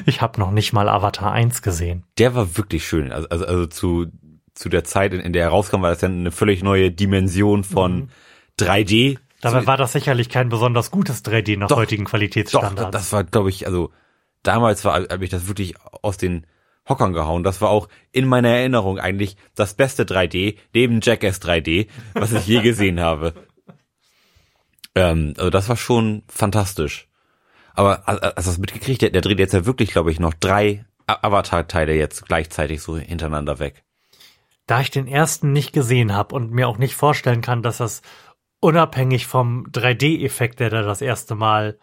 Speaker 2: Ich habe noch nicht mal Avatar 1 gesehen.
Speaker 1: Der war wirklich schön. Also, also, also zu, zu der Zeit, in, in der er rauskam, war das ja eine völlig neue Dimension von 3D.
Speaker 2: Dabei war das sicherlich kein besonders gutes 3D nach
Speaker 1: Doch,
Speaker 2: heutigen
Speaker 1: Doch,
Speaker 2: Qualitätsstandards.
Speaker 1: das war, glaube ich, also damals war, habe ich das wirklich aus den Hockern gehauen. Das war auch in meiner Erinnerung eigentlich das beste 3D, neben Jackass 3D, was ich je gesehen habe. Ähm, also das war schon fantastisch. Aber als als das mitgekriegt, der, der dreht jetzt ja wirklich, glaube ich, noch drei Avatar-Teile jetzt gleichzeitig so hintereinander weg.
Speaker 2: da ich den ersten nicht gesehen habe und mir auch nicht vorstellen kann, dass das unabhängig vom 3D-Effekt, der da das erste Mal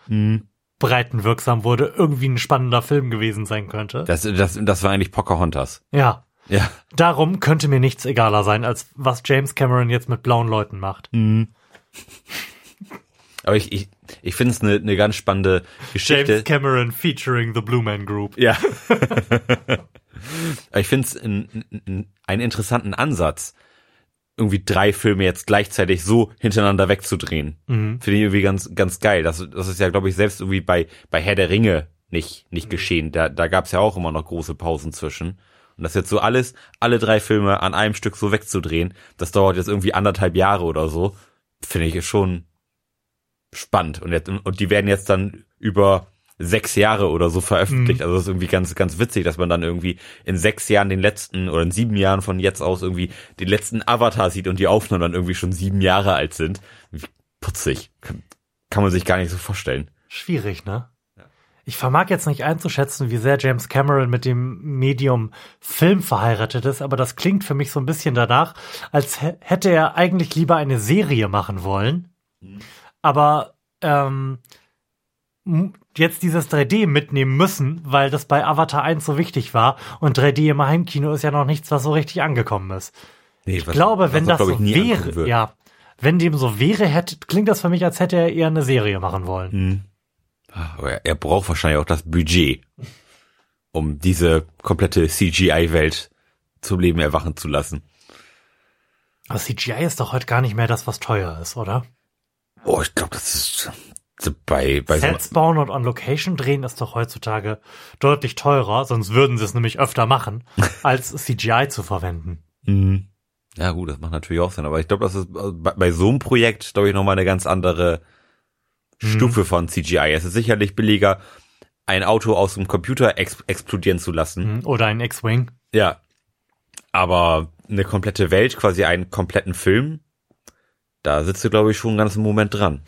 Speaker 2: breitenwirksam wurde, irgendwie ein spannender Film gewesen sein könnte.
Speaker 1: Das, das, das war eigentlich Pocahontas.
Speaker 2: ja.
Speaker 1: Ja.
Speaker 2: Darum könnte mir nichts egaler sein, als was James Cameron jetzt mit blauen Leuten macht.
Speaker 1: Aber ich, ich, ich finde es eine eine ganz spannende Geschichte.
Speaker 2: James Cameron featuring the Blue Man Group.
Speaker 1: Ja. Ich finde es einen, einen, einen interessanten Ansatz, irgendwie drei Filme jetzt gleichzeitig so hintereinander wegzudrehen. Finde ich irgendwie ganz, ganz geil. Das, das ist ja, glaube ich, selbst irgendwie bei, bei Herr der Ringe nicht, nicht geschehen. Da, da gab es ja auch immer noch große Pausen zwischen. Und das jetzt so alles, alle drei Filme an einem Stück so wegzudrehen, das dauert jetzt irgendwie anderthalb Jahre oder so, finde ich schon spannend. Und, jetzt, und die werden jetzt dann über sechs Jahre oder so veröffentlicht. Also das ist irgendwie ganz, ganz witzig, dass man dann irgendwie in sechs Jahren den letzten oder in sieben Jahren von jetzt aus irgendwie den letzten Avatar sieht und die Aufnahmen dann irgendwie schon sieben Jahre alt sind. Putzig. Kann, kann man sich gar nicht so vorstellen.
Speaker 2: Schwierig, ne? Ich vermag jetzt nicht einzuschätzen, wie sehr James Cameron mit dem Medium Film verheiratet ist, aber das klingt für mich so ein bisschen danach, als hä- hätte er eigentlich lieber eine Serie machen wollen. Aber ähm, jetzt dieses 3D mitnehmen müssen, weil das bei Avatar 1 so wichtig war und 3D im Heimkino ist ja noch nichts, was so richtig angekommen ist.
Speaker 1: Nee,
Speaker 2: Ich glaube, wenn das so wäre, ja, wenn dem so wäre, hätte, klingt das für mich, als hätte er eher eine Serie machen wollen.
Speaker 1: Aber er, er braucht wahrscheinlich auch das Budget, um diese komplette CGI-Welt zum Leben erwachen zu lassen.
Speaker 2: Aber CGI ist doch heute gar nicht mehr das, was teuer ist, oder?
Speaker 1: Oh, ich glaube, das ist so bei, bei so
Speaker 2: Sets bauen und on Location drehen ist doch heutzutage deutlich teurer, sonst würden sie es nämlich öfter machen, als CGI zu verwenden.
Speaker 1: Mhm. Ja, gut, das macht natürlich auch Sinn. Aber ich glaube, das ist also bei, bei so einem Projekt, glaube ich, nochmal eine ganz andere Stufe von CGI. Es ist sicherlich billiger, ein Auto aus dem Computer ex explodieren zu lassen.
Speaker 2: Oder ein X-Wing.
Speaker 1: Ja. Aber eine komplette Welt, quasi einen kompletten Film, da sitzt du, glaube ich, schon einen ganzen Moment dran.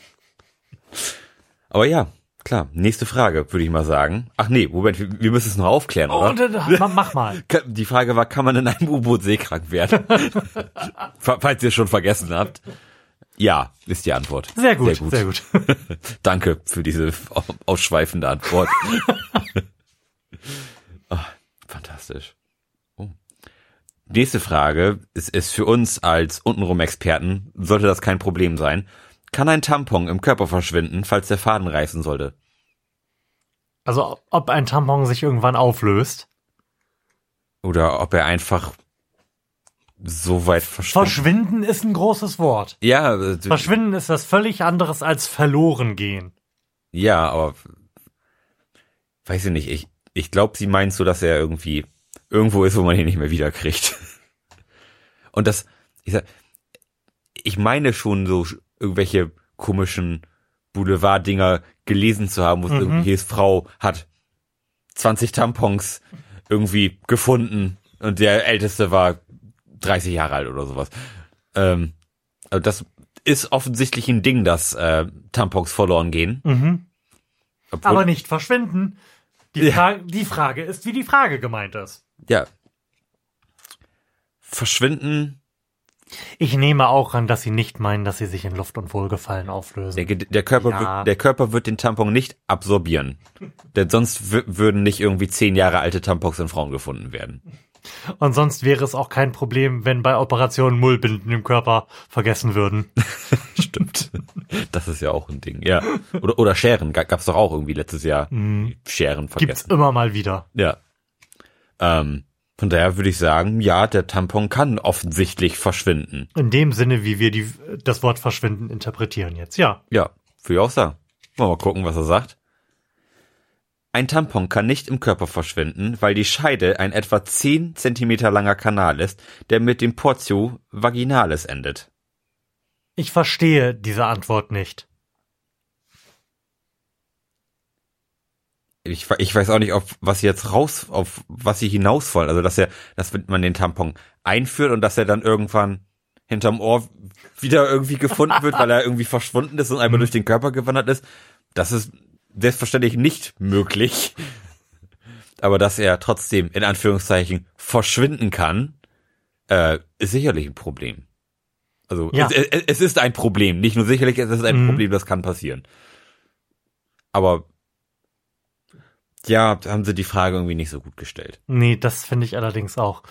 Speaker 1: Aber ja, klar. Nächste Frage, würde ich mal sagen. Ach nee, Moment, wir, wir müssen es noch aufklären,
Speaker 2: Oh,
Speaker 1: oder?
Speaker 2: da- da- mach mal.
Speaker 1: Die Frage war, kann man in einem U-Boot seekrank werden? Fa- Falls ihr es schon vergessen habt. Ja, ist die Antwort.
Speaker 2: Sehr gut, sehr gut.
Speaker 1: Danke für diese au- ausschweifende Antwort. Ah, fantastisch. Nächste Frage ist, ist für uns als Untenrum-Experten, sollte das kein Problem sein. Kann ein Tampon im Körper verschwinden, falls der Faden reißen sollte?
Speaker 2: Also, ob ein Tampon sich irgendwann auflöst.
Speaker 1: Oder ob er einfach so weit verschwindet?
Speaker 2: Verschwinden ist ein großes Wort.
Speaker 1: ja, äh,
Speaker 2: Verschwinden ist was völlig anderes als verloren gehen.
Speaker 1: Ja, aber weiß ich nicht. Ich, ich glaube, sie meint so, dass er irgendwie irgendwo ist, wo man ihn nicht mehr wiederkriegt. Und das, ich sag, ich meine schon so irgendwelche komischen Boulevard-Dinger gelesen zu haben, wo es irgendwie hieß, Frau hat 20 Tampons irgendwie gefunden und der älteste war 30 Jahre alt oder sowas. Ähm, also das ist offensichtlich ein Ding, dass äh, Tampons verloren gehen.
Speaker 2: Mhm.
Speaker 1: Obwohl,
Speaker 2: Aber nicht verschwinden. Die,
Speaker 1: Ja.
Speaker 2: Fra die Frage ist, wie die Frage gemeint ist.
Speaker 1: Ja. Verschwinden,
Speaker 2: Ich nehme auch an, dass sie nicht meinen, dass sie sich in Luft und Wohlgefallen auflösen.
Speaker 1: der, der, Körper,
Speaker 2: Ja.
Speaker 1: wird, der Körper wird den Tampon nicht absorbieren. Denn sonst wü- würden nicht irgendwie zehn Jahre alte Tampons in Frauen gefunden werden.
Speaker 2: Und sonst wäre es auch kein Problem, wenn bei Operationen Mullbinden im Körper vergessen würden.
Speaker 1: Stimmt. Das ist ja auch ein Ding, ja. Oder, oder Scheren, gab's doch auch irgendwie letztes Jahr. Scheren
Speaker 2: Gibt's
Speaker 1: vergessen.
Speaker 2: immer mal wieder.
Speaker 1: Ja. Ähm, von daher würde ich sagen, ja, der Tampon kann offensichtlich verschwinden.
Speaker 2: In dem Sinne, wie wir die, das Wort verschwinden interpretieren jetzt. Ja.
Speaker 1: Ja, würde ich auch sagen. Mal gucken, was er sagt. Ein Tampon kann nicht im Körper verschwinden, weil die Scheide ein etwa 10 Zentimeter langer Kanal ist, der mit dem Portio vaginalis endet.
Speaker 2: Ich verstehe diese Antwort nicht.
Speaker 1: Ich, ich weiß auch nicht, auf was sie jetzt raus, auf was sie hinaus wollen. Also, dass er, dass man den Tampon einführt und dass er dann irgendwann hinterm Ohr wieder irgendwie gefunden wird, weil er irgendwie verschwunden ist und einmal durch den Körper gewandert ist. Das ist selbstverständlich nicht möglich. Aber dass er trotzdem in Anführungszeichen verschwinden kann, äh, ist sicherlich ein Problem. Also
Speaker 2: Ja.
Speaker 1: es, es, es ist ein Problem, nicht nur sicherlich, es ist ein
Speaker 2: Mhm.
Speaker 1: Problem, das kann passieren. Aber ja, haben sie die Frage irgendwie nicht so gut gestellt.
Speaker 2: Nee, das finde ich allerdings auch.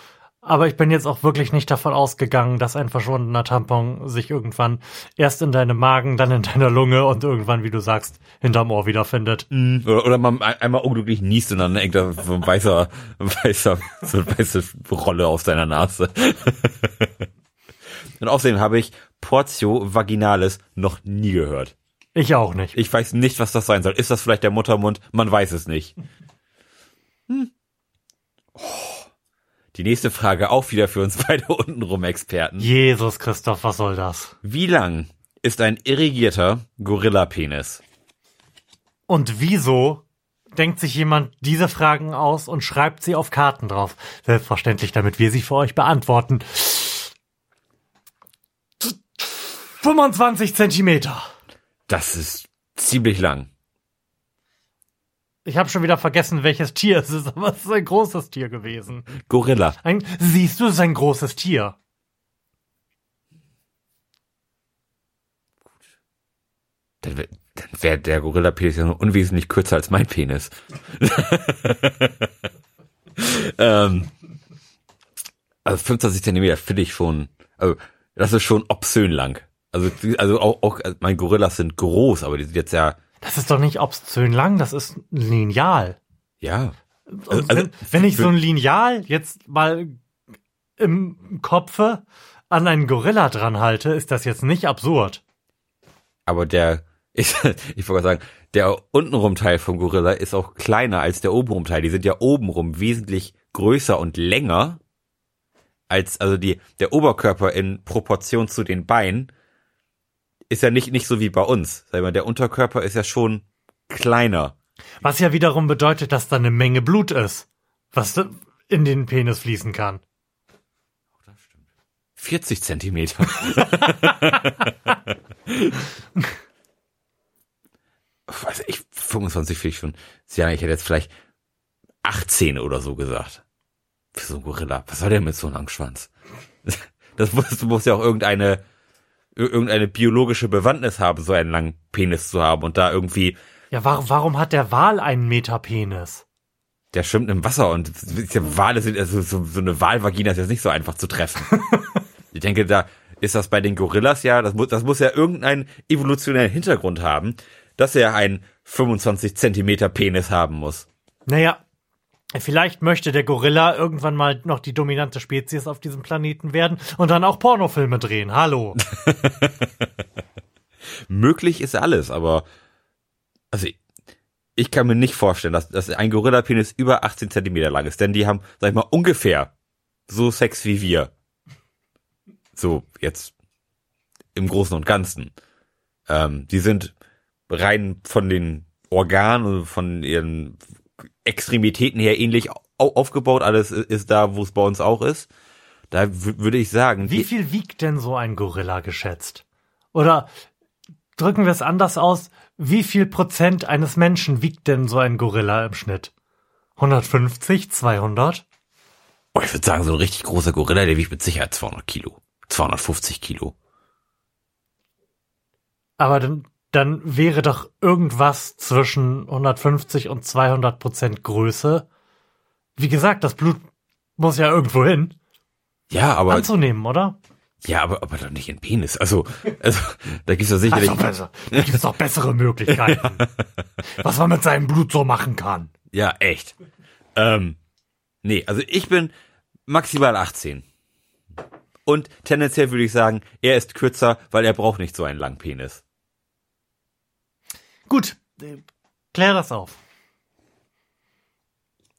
Speaker 2: Aber ich bin jetzt auch wirklich nicht davon ausgegangen, dass ein verschwundener Tampon sich irgendwann erst in deinem Magen, dann in deiner Lunge und irgendwann, wie du sagst, hinterm Ohr wiederfindet.
Speaker 1: Oder, oder man ein- einmal unglücklich niest und dann hängt da so ein weißer, weißer, so eine weiße Rolle auf seiner Nase. und außerdem habe ich Portio vaginalis noch nie gehört.
Speaker 2: Ich auch nicht.
Speaker 1: Ich weiß nicht, was das sein soll. Ist das vielleicht der Muttermund? Man weiß es nicht. Hm. Oh. Die nächste Frage auch wieder für uns beide untenrum Experten.
Speaker 2: Jesus Christoph, was soll das?
Speaker 1: Wie lang ist ein irrigierter Gorillapenis?
Speaker 2: Und wieso denkt sich jemand diese Fragen aus und schreibt sie auf Karten drauf? Selbstverständlich, damit wir sie für euch beantworten. 25 Zentimeter.
Speaker 1: Das ist ziemlich lang.
Speaker 2: Ich habe schon wieder vergessen, welches Tier es ist, aber es ist ein großes Tier gewesen.
Speaker 1: Gorilla.
Speaker 2: Ein, siehst du, es ist ein großes Tier.
Speaker 1: Dann wäre wär der Gorilla-Penis ja nur unwesentlich kürzer als mein Penis. ähm, also 25 Zentimeter finde ich schon, also das ist schon obszön lang. Also, also auch, auch also meine Gorillas sind groß, aber die sind jetzt ja,
Speaker 2: Das ist doch nicht obszön lang, das ist ein Lineal.
Speaker 1: ja. Also-
Speaker 2: wenn, wenn ich so ein Lineal jetzt mal im Kopfe an einen Gorilla dran halte, ist das jetzt nicht absurd.
Speaker 1: Aber der, ich, ich wollte gerade sagen, der untenrum Teil vom Gorilla ist auch kleiner als der obenrum Teil. Die sind ja obenrum wesentlich größer und länger als, also die, der Oberkörper in Proportion zu den Beinen ist ja nicht, nicht so wie bei uns. Sag mal, der Unterkörper ist ja schon kleiner.
Speaker 2: Was ja wiederum bedeutet, dass da eine Menge Blut ist, was in den Penis fließen kann.
Speaker 1: 40 Zentimeter. also ich, 25 finde ich schon. Ja, ich hätte jetzt vielleicht 18 oder so gesagt. Für so ein Gorilla. Was soll der mit so einem Langschwanz? Das muss, muss ja auch irgendeine, irgendeine biologische Bewandtnis haben, so einen langen Penis zu haben und da irgendwie,
Speaker 2: Ja, warum, warum hat der Wal einen Meter Penis?
Speaker 1: der schwimmt im Wasser und Wale sind, also so, so eine Walvagina ist jetzt nicht so einfach zu treffen. ich denke, da ist das bei den Gorillas ja, das muss, das muss ja irgendeinen evolutionären Hintergrund haben, dass er einen 25 Zentimeter Penis haben muss.
Speaker 2: Naja, vielleicht möchte der Gorilla irgendwann mal noch die dominante Spezies auf diesem Planeten werden und dann auch Pornofilme drehen. Hallo.
Speaker 1: Möglich ist alles, aber also ich, ich kann mir nicht vorstellen, dass, dass ein Gorilla-Penis über 18 Zentimeter lang ist, denn die haben, sag ich mal, ungefähr so Sex wie wir. So, jetzt im Großen und Ganzen. Ähm, die sind rein von den Organen und von ihren Extremitäten her ähnlich au aufgebaut. Alles ist da, wo es bei uns auch ist. Da würde ich sagen,
Speaker 2: Wie viel wiegt denn so ein Gorilla geschätzt? Oder drücken wir es anders aus, wie viel Prozent eines Menschen wiegt denn so ein Gorilla im Schnitt? 150, 200?
Speaker 1: oh, ich würde sagen, so ein richtig großer Gorilla, der wiegt mit Sicherheit 200 Kilo. 250 Kilo.
Speaker 2: Aber dann, dann wäre doch irgendwas zwischen 150 und 200 Prozent Größe. Wie gesagt, das Blut muss ja irgendwo hin.
Speaker 1: Ja, aber,
Speaker 2: Anzunehmen, oder?
Speaker 1: ja, aber, aber doch nicht in Penis. Also, also, da gibt's doch sicherlich,
Speaker 2: Also besser. Da gibt's doch bessere Möglichkeiten. was man mit seinem Blut so machen kann.
Speaker 1: ja, echt. Ähm, nee, also ich bin maximal 18. Und tendenziell würde ich sagen, er ist kürzer, weil er braucht nicht so einen langen Penis.
Speaker 2: Gut, klär das auf.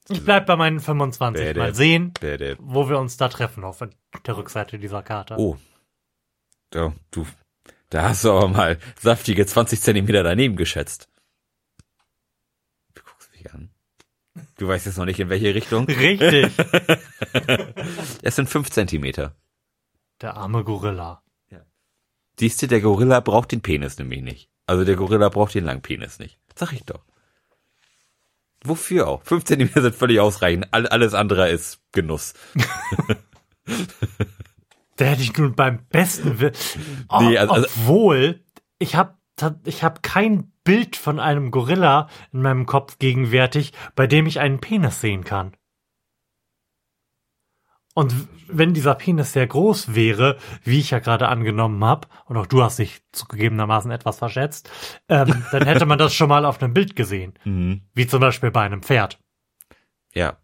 Speaker 2: Ich bleib bei meinen 25.
Speaker 1: Bäde.
Speaker 2: Mal sehen,
Speaker 1: Bäde.
Speaker 2: wo wir uns da treffen auf der Rückseite dieser Karte.
Speaker 1: Oh. Da, du, da hast du aber mal saftige 20 Zentimeter daneben geschätzt. Du guckst mich an. Du weißt jetzt noch nicht in welche Richtung.
Speaker 2: Richtig.
Speaker 1: Es sind 5 Zentimeter.
Speaker 2: Der arme Gorilla.
Speaker 1: Siehst du, der Gorilla braucht den Penis nämlich nicht. Also der Gorilla braucht den langen Penis nicht. Sag ich doch. Wofür auch? 5 Zentimeter sind völlig ausreichend. All, alles andere ist Genuss.
Speaker 2: Da hätte ich nun beim besten Will. Oh,
Speaker 1: Nee, also- also-
Speaker 2: obwohl, ich habe ich hab kein Bild von einem Gorilla in meinem Kopf gegenwärtig, bei dem ich einen Penis sehen kann. Und wenn dieser Penis sehr groß wäre, wie ich ja gerade angenommen habe, und auch du hast dich zugegebenermaßen etwas verschätzt, ähm, dann hätte man das schon mal auf einem Bild gesehen.
Speaker 1: Mhm.
Speaker 2: Wie zum Beispiel bei einem Pferd.
Speaker 1: Ja.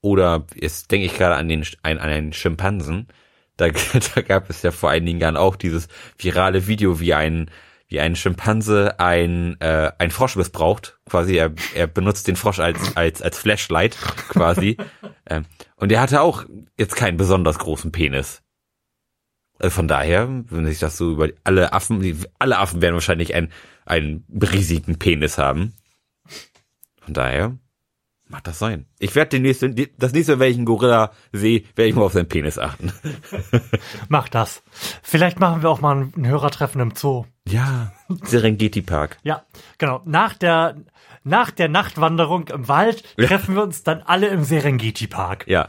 Speaker 1: Oder jetzt denke ich gerade an den an einen Schimpansen. Da, da gab es ja vor einigen Jahren auch dieses virale Video, wie ein wie ein Schimpanse ein äh, ein Frosch missbraucht. Quasi er, er benutzt den Frosch als als als Flashlight quasi. ähm, und er hatte auch jetzt keinen besonders großen Penis. Also von daher, wenn sich das so über alle Affen, alle Affen werden wahrscheinlich einen einen riesigen Penis haben. Von daher Macht das sein. Ich werde den nächsten, die- das nächste, wenn ich einen Gorilla sehe, werde ich mal auf seinen Penis achten.
Speaker 2: Mach das. Vielleicht machen wir auch mal ein Hörertreffen im Zoo.
Speaker 1: Ja. Serengeti Park.
Speaker 2: Ja, genau. Nach der, nach der Nachtwanderung im Wald treffen wir uns dann alle im Serengeti-Park.
Speaker 1: Ja.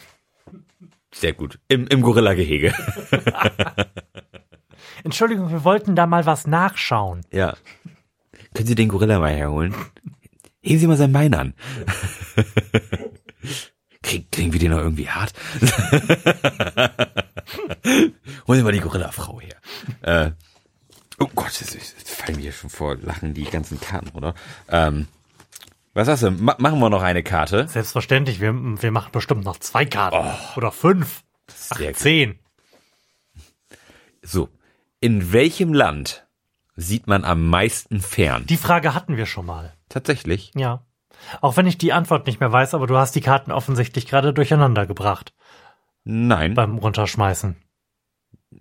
Speaker 1: Sehr gut. Im, im Gorilla-Gehege.
Speaker 2: Entschuldigung, wir wollten da mal was nachschauen.
Speaker 1: Ja. Können Sie den Gorilla mal herholen? Heben Sie mal sein Bein an. Krieg, kriegen wir den noch irgendwie hart? Holen Sie mal die Gorilla-Frau her. Äh, oh Gott, jetzt, jetzt fallen mir schon vor Lachen die ganzen Karten, oder? Ähm, was hast du? Ma machen wir noch eine Karte?
Speaker 2: Selbstverständlich, wir, wir machen bestimmt noch zwei Karten. Oder fünf. Ach, zehn.
Speaker 1: So. In welchem Land sieht man am meisten fern?
Speaker 2: Die Frage hatten wir schon mal.
Speaker 1: Tatsächlich.
Speaker 2: Ja. Auch wenn ich die Antwort nicht mehr weiß, aber du hast die Karten offensichtlich gerade durcheinander gebracht
Speaker 1: Nein.
Speaker 2: beim Runterschmeißen.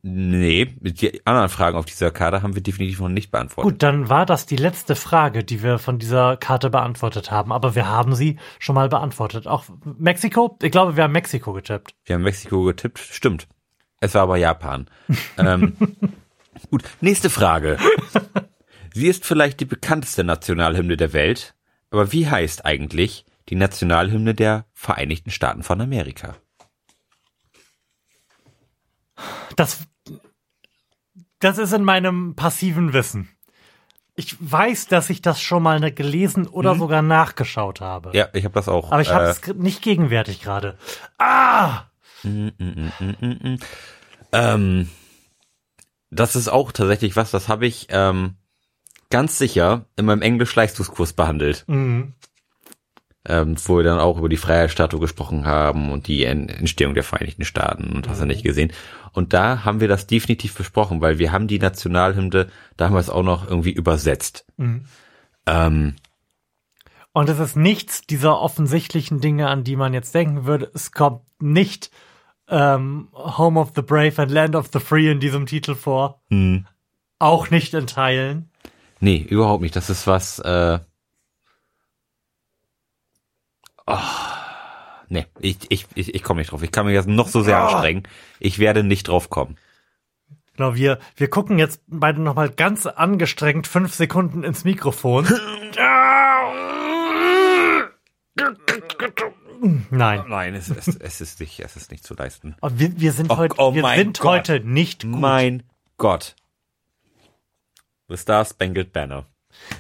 Speaker 1: Nee, die anderen Fragen auf dieser Karte haben wir definitiv noch nicht beantwortet.
Speaker 2: Gut, dann war das die letzte Frage, die wir von dieser Karte beantwortet haben. Aber wir haben sie schon mal beantwortet. Auch Mexiko? Ich glaube, wir haben Mexiko getippt.
Speaker 1: Wir haben Mexiko getippt, stimmt. Es war aber Japan. ähm, gut, nächste Frage. Sie ist vielleicht die bekannteste Nationalhymne der Welt, aber wie heißt eigentlich die Nationalhymne der Vereinigten Staaten von Amerika?
Speaker 2: Das, das ist in meinem passiven Wissen. Ich weiß, dass ich das schon mal gelesen oder sogar nachgeschaut habe.
Speaker 1: Ja, ich habe das auch.
Speaker 2: Aber ich habe
Speaker 1: äh,
Speaker 2: es nicht gegenwärtig gerade. Ah!
Speaker 1: Ähm, das ist auch tatsächlich was, das habe ich ähm, ganz sicher in meinem Englisch-Leistungskurs behandelt.
Speaker 2: Mhm.
Speaker 1: Ähm, wo wir dann auch über die Freiheitsstatue gesprochen haben und die En- Entstehung der Vereinigten Staaten und hast du nicht gesehen. Und da haben wir das definitiv besprochen, weil wir haben die Nationalhymne damals auch noch irgendwie übersetzt.
Speaker 2: Mhm.
Speaker 1: Ähm,
Speaker 2: Und es ist nichts dieser offensichtlichen Dinge, an die man jetzt denken würde. Es kommt nicht ähm, Home of the Brave and Land of the Free in diesem Titel vor.
Speaker 1: hm.
Speaker 2: Auch nicht in Teilen.
Speaker 1: Nee, überhaupt nicht. Das ist was, äh, oh, nee, ich, ich, ich, ich komme nicht drauf. Ich kann mich jetzt noch so sehr
Speaker 2: Ah.
Speaker 1: anstrengen. Ich werde nicht drauf kommen.
Speaker 2: Genau, wir, wir gucken jetzt beide nochmal ganz angestrengt fünf Sekunden ins Mikrofon. Nein.
Speaker 1: Nein, es, es, es ist nicht, es ist nicht zu leisten.
Speaker 2: Aber Wir, wir sind
Speaker 1: Oh,
Speaker 2: heute,
Speaker 1: oh
Speaker 2: wir sind
Speaker 1: Gott.
Speaker 2: heute nicht gut.
Speaker 1: Mein Gott. The Star Spangled Banner.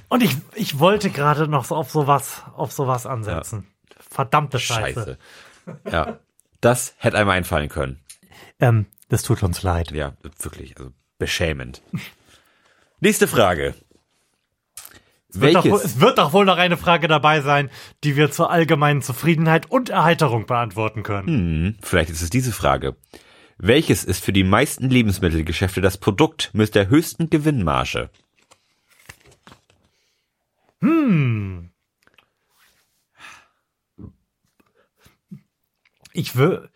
Speaker 2: Und ich, ich wollte gerade noch so auf sowas, auf sowas ansetzen. Verdammte Scheiße.
Speaker 1: Scheiße. Ja. Das hätte einem einfallen können.
Speaker 2: Ähm, das tut uns leid.
Speaker 1: Ja, wirklich, also beschämend. Nächste Frage.
Speaker 2: Es wird, doch, es wird doch wohl noch eine Frage dabei sein, die wir zur allgemeinen Zufriedenheit und Erheiterung beantworten können.
Speaker 1: Hm, vielleicht ist es diese Frage. Welches ist für die meisten Lebensmittelgeschäfte das Produkt mit der höchsten Gewinnmarge?
Speaker 2: Ich will.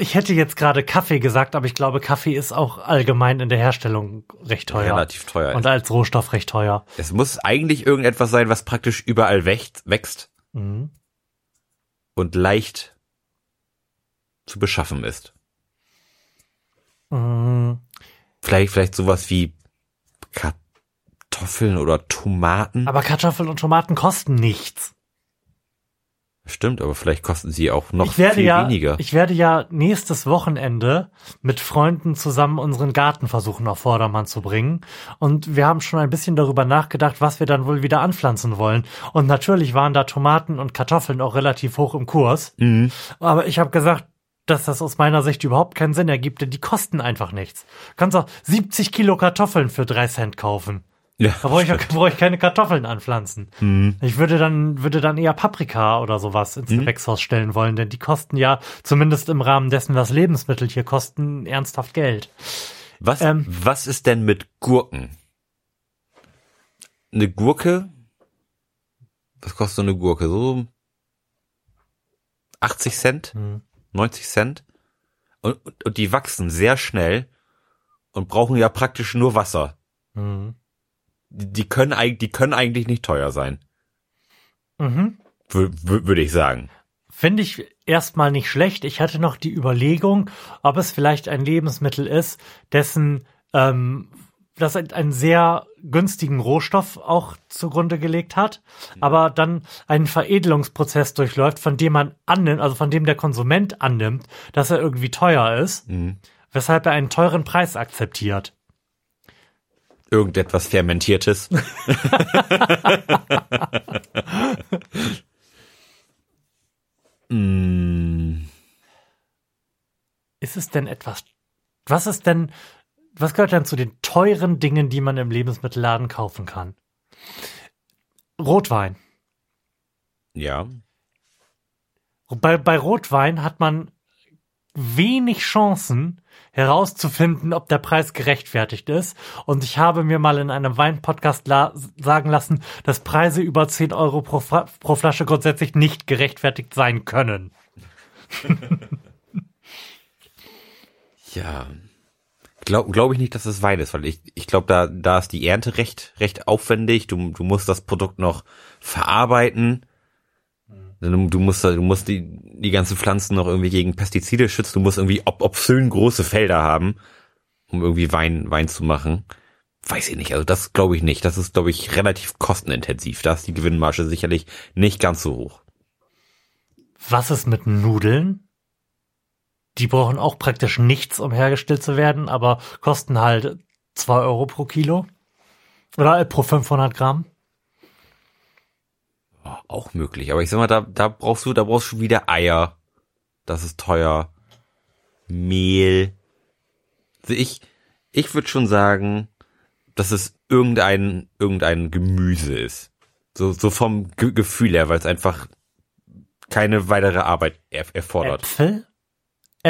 Speaker 2: Ich hätte jetzt gerade Kaffee gesagt, aber ich glaube, Kaffee ist auch allgemein in der Herstellung recht teuer.
Speaker 1: Relativ teuer.
Speaker 2: Und als Rohstoff recht teuer.
Speaker 1: Es muss eigentlich irgendetwas sein, was praktisch überall wächst, wächst
Speaker 2: Mhm.
Speaker 1: und leicht zu beschaffen ist.
Speaker 2: Mhm.
Speaker 1: Vielleicht, vielleicht sowas wie Kartoffeln oder Tomaten.
Speaker 2: Aber Kartoffeln und Tomaten kosten nichts.
Speaker 1: Stimmt, aber vielleicht kosten sie auch noch
Speaker 2: ich werde
Speaker 1: viel
Speaker 2: ja,
Speaker 1: weniger.
Speaker 2: ich werde ja nächstes Wochenende mit Freunden zusammen unseren Garten versuchen auf Vordermann zu bringen. Und wir haben schon ein bisschen darüber nachgedacht, was wir dann wohl wieder anpflanzen wollen. Und natürlich waren da Tomaten und Kartoffeln auch relativ hoch im Kurs.
Speaker 1: Mhm.
Speaker 2: Aber ich habe gesagt, dass das aus meiner Sicht überhaupt keinen Sinn ergibt, denn die kosten einfach nichts. Du kannst auch 70 Kilo Kartoffeln für drei Cent kaufen.
Speaker 1: Ja,
Speaker 2: Da brauche ich, brauche ich keine Kartoffeln anpflanzen.
Speaker 1: Mhm.
Speaker 2: Ich würde dann, würde dann eher Paprika oder sowas ins Gewächshaus stellen wollen, denn die kosten ja, zumindest im Rahmen dessen, was Lebensmittel hier kosten, ernsthaft Geld.
Speaker 1: Was,
Speaker 2: Ähm.
Speaker 1: was ist denn mit Gurken? Eine Gurke? Was kostet so eine Gurke? So 80 Cent?
Speaker 2: Hm.
Speaker 1: 90 Cent? Und, und, die wachsen sehr schnell und brauchen ja praktisch nur Wasser.
Speaker 2: Mhm.
Speaker 1: Die können, eig- die können eigentlich nicht teuer sein,
Speaker 2: Mhm.
Speaker 1: wür- wür- würde ich sagen.
Speaker 2: Finde ich erstmal nicht schlecht. Ich hatte noch die Überlegung, ob es vielleicht ein Lebensmittel ist, dessen ähm, das ein- einen sehr günstigen Rohstoff auch zugrunde gelegt hat, aber dann einen Veredelungsprozess durchläuft, von dem man annimmt, also von dem der Konsument annimmt, dass er irgendwie teuer ist,
Speaker 1: Mhm.
Speaker 2: weshalb er einen teuren Preis akzeptiert.
Speaker 1: Irgendetwas Fermentiertes. mm,
Speaker 2: Ist es denn etwas, was ist denn, was gehört denn zu den teuren Dingen, die man im Lebensmittelladen kaufen kann? Rotwein.
Speaker 1: ja.
Speaker 2: Bei, bei Rotwein hat man wenig Chancen herauszufinden, ob der Preis gerechtfertigt ist. Und ich habe mir mal in einem Weinpodcast la sagen lassen, dass Preise über 10 Euro pro, Fra pro Flasche grundsätzlich nicht gerechtfertigt sein können.
Speaker 1: Ja. Glaube glaub ich nicht, dass es Wein ist, weil ich, ich glaube, da, da ist die Ernte recht, recht aufwendig. Du, du musst das Produkt noch verarbeiten. Du, du musst, du musst die, die ganzen Pflanzen noch irgendwie gegen Pestizide schützen. Du musst irgendwie ob, obszön große Felder haben, um irgendwie Wein, Wein zu machen. Weiß ich nicht. Also das glaube ich nicht. Das ist, glaube ich, relativ kostenintensiv. Da ist die Gewinnmarge sicherlich nicht ganz so hoch.
Speaker 2: Was ist mit Nudeln? Die brauchen auch praktisch nichts, um hergestellt zu werden, aber kosten halt 2 Euro pro Kilo. Oder äh, pro 500 Gramm.
Speaker 1: Auch möglich. Aber ich sag mal, da, da brauchst du, da brauchst du wieder Eier. Das ist teuer. Mehl. Also ich, ich würde schon sagen, dass es irgendein, irgendein Gemüse ist. So, so vom Ge Gefühl her, weil es einfach keine weitere Arbeit er erfordert.
Speaker 2: Äpfel?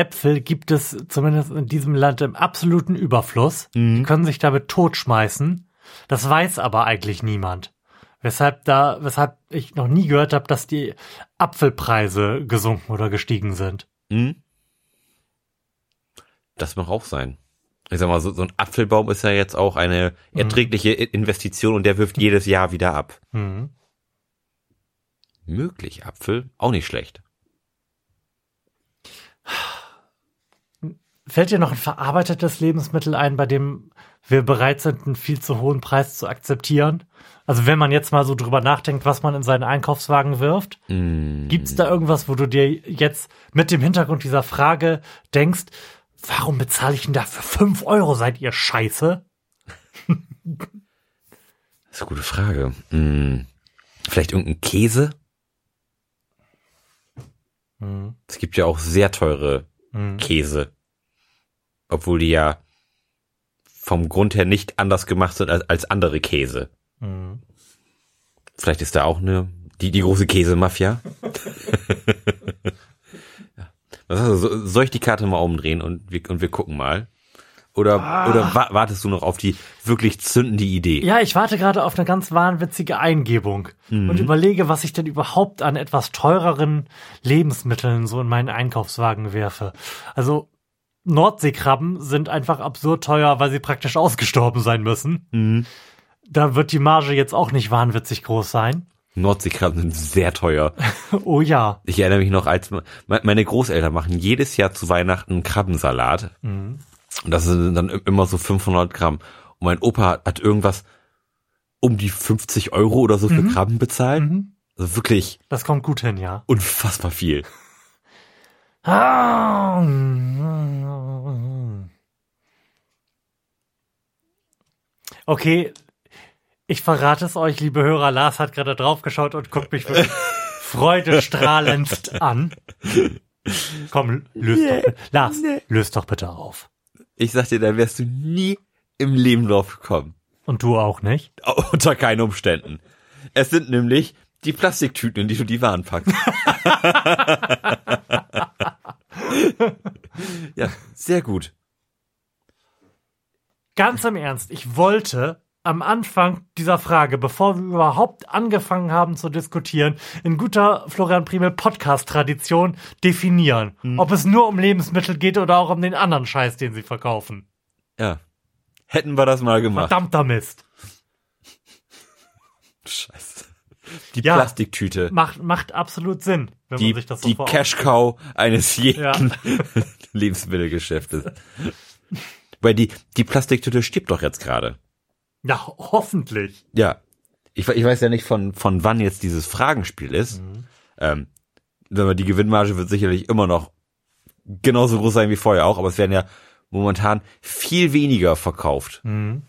Speaker 2: Äpfel gibt es zumindest in diesem Land im absoluten Überfluss. Die
Speaker 1: Mhm.
Speaker 2: können sich damit totschmeißen. Das weiß aber eigentlich niemand. Weshalb da, weshalb ich noch nie gehört habe, dass die Apfelpreise gesunken oder gestiegen sind.
Speaker 1: Hm? Das mag auch sein. Ich sag mal, so, so ein Apfelbaum ist ja jetzt auch eine erträgliche I- Investition und der wirft jedes Jahr wieder ab.
Speaker 2: Mhm.
Speaker 1: Möglich, Apfel, auch nicht schlecht.
Speaker 2: Fällt dir noch ein verarbeitetes Lebensmittel ein, bei dem wir bereit sind, einen viel zu hohen Preis zu akzeptieren? Also wenn man jetzt mal so drüber nachdenkt, was man in seinen Einkaufswagen wirft,
Speaker 1: Mm,
Speaker 2: gibt's da irgendwas, wo du dir jetzt mit dem Hintergrund dieser Frage denkst, warum bezahle ich denn da für fünf Euro, seid ihr scheiße?
Speaker 1: Das ist eine gute Frage. Mm, vielleicht irgendein Käse?
Speaker 2: Mhm.
Speaker 1: Es gibt ja auch sehr teure
Speaker 2: Mhm.
Speaker 1: Käse. Obwohl die ja vom Grund her nicht anders gemacht sind als, als andere Käse.
Speaker 2: Mhm.
Speaker 1: Vielleicht ist da auch eine, die, die große Käsemafia. ja. Was hast du, so- soll ich die Karte mal umdrehen und wir, und wir gucken mal? Oder, oder wa wartest du noch auf die wirklich zündende Idee?
Speaker 2: Ja, ich warte gerade auf eine ganz wahnwitzige Eingebung und überlege, was ich denn überhaupt an etwas teureren Lebensmitteln so in meinen Einkaufswagen werfe. Also Nordseekrabben sind einfach absurd teuer, weil sie praktisch ausgestorben sein müssen.
Speaker 1: Mhm.
Speaker 2: Da wird die Marge jetzt auch nicht wahnwitzig groß sein.
Speaker 1: Nordseekrabben sind sehr teuer.
Speaker 2: Oh ja.
Speaker 1: Ich erinnere mich noch, als me- meine Großeltern machen jedes Jahr zu Weihnachten Krabbensalat. Und das sind dann immer so 500 Gramm. Und mein Opa hat irgendwas um die 50 Euro oder so für Krabben bezahlt.
Speaker 2: Mhm.
Speaker 1: Also wirklich
Speaker 2: Das kommt gut hin, ja.
Speaker 1: unfassbar viel.
Speaker 2: Ah. Okay, ich verrate es euch, liebe Hörer. Lars hat gerade draufgeschaut und guckt mich wirklich freudestrahlendst an. Komm, löst doch, Lars, löst doch bitte auf.
Speaker 1: Ich sag dir, da wärst du nie im Leben drauf gekommen.
Speaker 2: Und du auch nicht?
Speaker 1: Unter keinen Umständen. Es sind nämlich die Plastiktüten, in die du die Waren packst. ja, sehr gut.
Speaker 2: Ganz im Ernst, ich wollte am Anfang dieser Frage, bevor wir überhaupt angefangen haben zu diskutieren, in guter Florian Primel Podcast-Tradition definieren, ob es nur um Lebensmittel geht oder auch um den anderen Scheiß, den sie verkaufen.
Speaker 1: Ja. Hätten wir das mal gemacht.
Speaker 2: Verdammter Mist.
Speaker 1: Scheiße. Die
Speaker 2: Ja.
Speaker 1: Plastiktüte.
Speaker 2: Macht, macht absolut Sinn, wenn
Speaker 1: Die,
Speaker 2: man sich das so
Speaker 1: die
Speaker 2: vor Augen-
Speaker 1: Cash Cow eines jeden
Speaker 2: Ja.
Speaker 1: Lebensmittelgeschäftes. Weil die, die Plastiktüte stirbt doch jetzt gerade.
Speaker 2: Ja, hoffentlich.
Speaker 1: Ja. Ich, ich weiß ja nicht, von, von wann jetzt dieses Fragenspiel ist.
Speaker 2: Mhm.
Speaker 1: Ähm, die Gewinnmarge wird sicherlich immer noch genauso groß sein wie vorher auch, aber es werden ja momentan viel weniger verkauft.
Speaker 2: Mhm.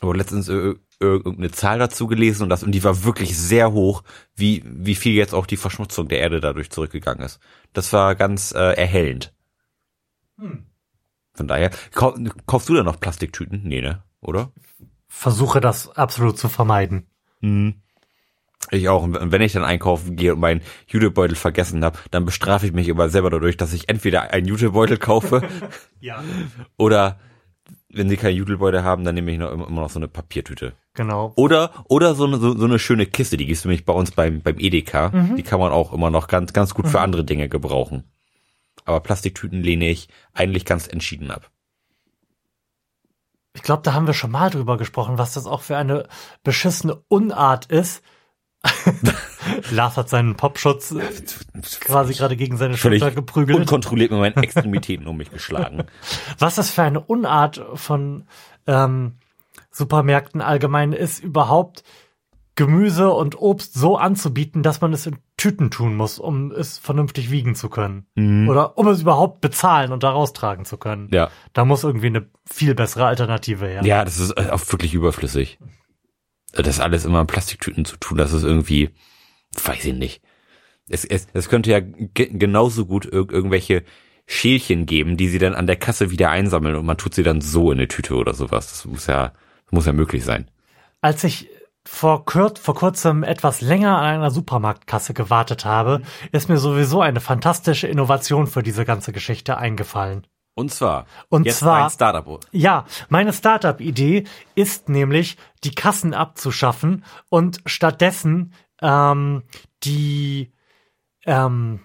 Speaker 1: Aber letztens ir- irgendeine Zahl dazu gelesen und das, und die war wirklich sehr hoch, wie, wie viel jetzt auch die Verschmutzung der Erde dadurch zurückgegangen ist. Das war ganz äh, erhellend.
Speaker 2: Hm.
Speaker 1: Von daher, kau kaufst du da noch Plastiktüten? Nee, ne? Oder?
Speaker 2: Versuche das absolut zu vermeiden.
Speaker 1: Ich auch. Und wenn ich dann einkaufen gehe und meinen Jutebeutel vergessen habe, dann bestrafe ich mich aber selber dadurch, dass ich entweder einen Jutebeutel kaufe
Speaker 2: Ja.
Speaker 1: oder wenn sie keinen Jutebeutel haben, dann nehme ich noch immer, noch so eine Papiertüte.
Speaker 2: Genau.
Speaker 1: Oder oder so eine, so, so eine schöne Kiste, die gibt's nämlich bei uns beim beim Edeka.
Speaker 2: Mhm.
Speaker 1: Die kann man auch immer noch ganz ganz gut für andere Dinge gebrauchen. Aber Plastiktüten lehne ich eigentlich ganz entschieden ab.
Speaker 2: Ich glaube, da haben wir schon mal drüber gesprochen, was das auch für eine beschissene Unart ist. Lars hat seinen Popschutz quasi gerade gegen seine Schulter geprügelt.
Speaker 1: unkontrolliert mit meinen Extremitäten um mich geschlagen.
Speaker 2: Was das für eine Unart von ähm, Supermärkten allgemein ist, überhaupt Gemüse und Obst so anzubieten, dass man es in Tüten tun muss, um es vernünftig wiegen zu können. Oder um es überhaupt bezahlen und da raustragen zu können.
Speaker 1: Ja.
Speaker 2: Da muss irgendwie eine viel bessere Alternative her.
Speaker 1: Ja, das ist äh, auch wirklich überflüssig. Das alles immer in Plastiktüten zu tun, das ist irgendwie, weiß ich nicht. Es, es, es könnte ja ge genauso gut ir irgendwelche Schälchen geben, die sie dann an der Kasse wieder einsammeln und man tut sie dann so in eine Tüte oder sowas. Das muss ja, muss ja möglich sein.
Speaker 2: Als ich vor, kur vor kurzem etwas länger an einer Supermarktkasse gewartet habe, ist mir sowieso eine fantastische Innovation für diese ganze Geschichte eingefallen.
Speaker 1: Und zwar,
Speaker 2: Und
Speaker 1: jetzt
Speaker 2: zwar-
Speaker 1: Startup.
Speaker 2: Ja, meine Startup-Idee ist nämlich, die Kassen abzuschaffen und stattdessen ähm, die ähm,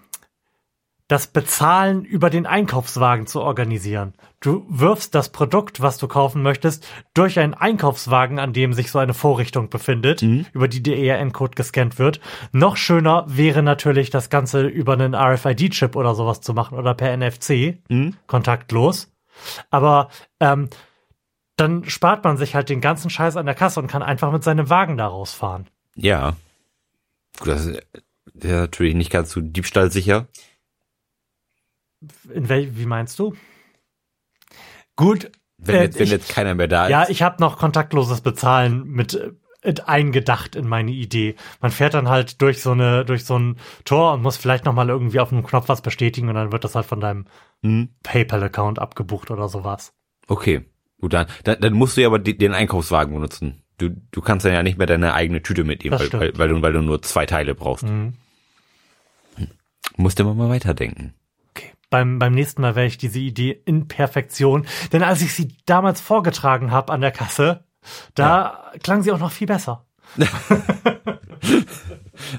Speaker 2: das Bezahlen über den Einkaufswagen zu organisieren. Du wirfst das Produkt, was du kaufen möchtest, durch einen Einkaufswagen, an dem sich so eine Vorrichtung befindet, über die der ERN-Code gescannt wird. Noch schöner wäre natürlich, das Ganze über einen RFID-Chip oder sowas zu machen oder per NFC, kontaktlos. Aber ähm, dann spart man sich halt den ganzen Scheiß an der Kasse und kann einfach mit seinem Wagen da rausfahren.
Speaker 1: Ja. Gut, das ist ist natürlich nicht ganz so diebstahlsicher.
Speaker 2: In wel wie meinst du? Gut.
Speaker 1: Wenn,
Speaker 2: äh,
Speaker 1: jetzt, wenn
Speaker 2: ich,
Speaker 1: jetzt keiner mehr da ist.
Speaker 2: ja, ich habe noch kontaktloses Bezahlen mit äh, mit eingedacht in meine Idee. Man fährt dann halt durch so eine durch so ein Tor und muss vielleicht noch mal irgendwie auf einem Knopf was bestätigen und dann wird das halt von deinem
Speaker 1: Hm.
Speaker 2: PayPal-Account abgebucht oder sowas.
Speaker 1: Okay. Gut, dann, dann, dann musst du ja aber die, den Einkaufswagen benutzen. Du, du kannst dann ja nicht mehr deine eigene Tüte mitnehmen, weil, weil, weil, du, weil du nur zwei Teile brauchst.
Speaker 2: Mhm.
Speaker 1: Musst immer mal weiterdenken.
Speaker 2: Okay. Beim, beim nächsten Mal werde ich diese Idee in Perfektion. Denn als ich sie damals vorgetragen habe an der Kasse, da klang sie auch noch viel besser.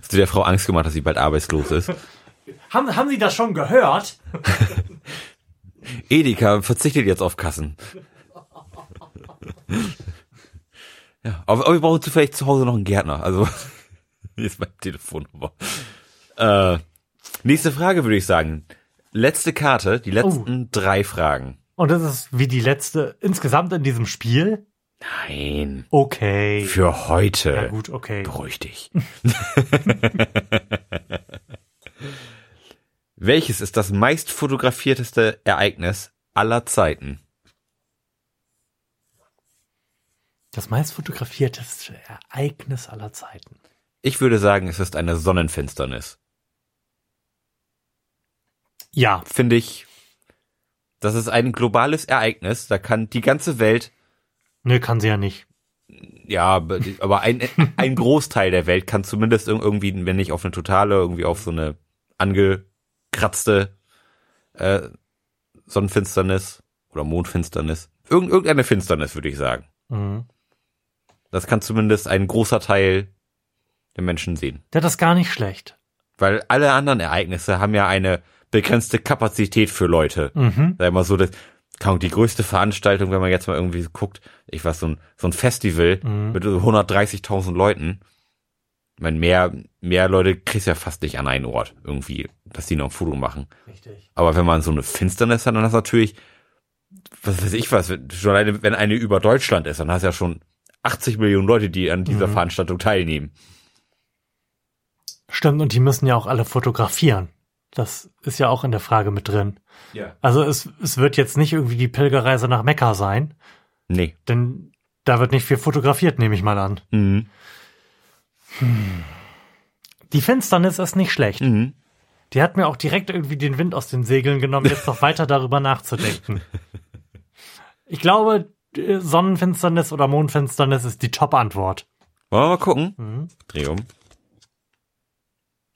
Speaker 1: Hast du der Frau Angst gemacht, dass sie bald arbeitslos ist?
Speaker 2: Haben, haben Sie das schon gehört?
Speaker 1: Edeka verzichtet jetzt auf Kassen. Ja, aber, aber wir brauchen zufällig zu Hause noch einen Gärtner. Also, hier ist meine Telefonnummer. Äh, nächste Frage würde ich sagen. Letzte Karte, die letzten drei Fragen.
Speaker 2: Und das ist wie die letzte insgesamt in diesem Spiel.
Speaker 1: Nein,
Speaker 2: Okay.
Speaker 1: für heute.
Speaker 2: ja gut, okay.
Speaker 1: Beruhig dich. Welches ist das meist fotografierteste Ereignis aller Zeiten?
Speaker 2: Das meist fotografierteste Ereignis aller Zeiten.
Speaker 1: Ich würde sagen, es ist eine Sonnenfinsternis.
Speaker 2: Ja,
Speaker 1: Finde ich, das ist ein globales Ereignis. Da kann die ganze Welt,
Speaker 2: nö, kann sie ja nicht.
Speaker 1: ja, aber ein, ein Großteil der Welt kann zumindest ir- irgendwie, wenn nicht auf eine totale, irgendwie auf so eine angekratzte äh, Sonnenfinsternis oder Mondfinsternis. Irgend, irgendeine Finsternis, würde ich sagen.
Speaker 2: Mhm.
Speaker 1: Das kann zumindest ein großer Teil der Menschen sehen.
Speaker 2: Der das gar nicht schlecht.
Speaker 1: Weil alle anderen Ereignisse haben ja eine begrenzte Kapazität für Leute.
Speaker 2: Mhm.
Speaker 1: Sag mal so, das Ahnung, die größte Veranstaltung, wenn man jetzt mal irgendwie guckt, ich weiß, so ein, so ein Festival
Speaker 2: Mhm.
Speaker 1: mit so 130.000 Leuten. Ich meine, mehr, mehr Leute kriegst ja fast nicht an einen Ort irgendwie, dass die noch ein Foto machen.
Speaker 2: Richtig.
Speaker 1: Aber wenn man so eine Finsternis hat, dann hast du natürlich, was weiß ich was, schon wenn eine über Deutschland ist, dann hast du ja schon 80 Millionen Leute, die an dieser
Speaker 2: Mhm.
Speaker 1: Veranstaltung teilnehmen.
Speaker 2: Stimmt, und die müssen ja auch alle fotografieren. Das ist ja auch in der Frage mit drin.
Speaker 1: Ja.
Speaker 2: Also es, es wird jetzt nicht irgendwie die Pilgerreise nach Mekka sein,
Speaker 1: Nee.
Speaker 2: denn da wird nicht viel fotografiert, nehme ich mal an.
Speaker 1: Mhm.
Speaker 2: Die Finsternis ist nicht schlecht.
Speaker 1: Mhm.
Speaker 2: Die hat mir auch direkt irgendwie den Wind aus den Segeln genommen, jetzt noch weiter darüber nachzudenken. Ich glaube, Sonnenfinsternis oder Mondfinsternis ist die Top-Antwort.
Speaker 1: Wollen wir mal gucken?
Speaker 2: Mhm.
Speaker 1: Dreh um.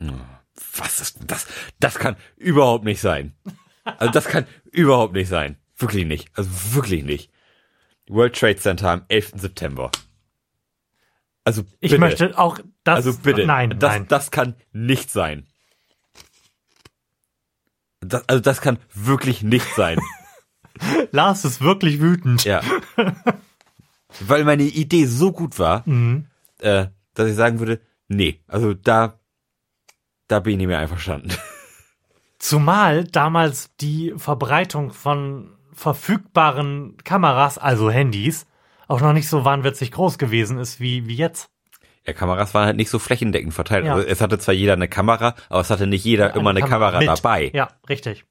Speaker 1: Oh, Was ist das? Das kann überhaupt nicht sein. Also das kann überhaupt nicht sein. Wirklich nicht. Also wirklich nicht. World Trade Center am 11. September. Also bitte.
Speaker 2: Ich möchte auch das.
Speaker 1: also bitte.
Speaker 2: Nein,
Speaker 1: das,
Speaker 2: nein.
Speaker 1: das kann nicht sein. Das, also das kann wirklich nicht sein.
Speaker 2: Lars ist wirklich wütend.
Speaker 1: ja. Weil meine Idee so gut war,
Speaker 2: Mhm.
Speaker 1: äh, dass ich sagen würde, nee, also da, da bin ich nicht mehr einverstanden.
Speaker 2: Zumal damals die Verbreitung von verfügbaren Kameras, also Handys, auch noch nicht so wahnwitzig groß gewesen ist wie, wie jetzt.
Speaker 1: Ja, Kameras waren halt nicht so flächendeckend verteilt.
Speaker 2: Ja.
Speaker 1: Also es hatte zwar jeder eine Kamera, aber es hatte nicht jeder immer eine Kamera
Speaker 2: mit.
Speaker 1: dabei.
Speaker 2: Ja, richtig.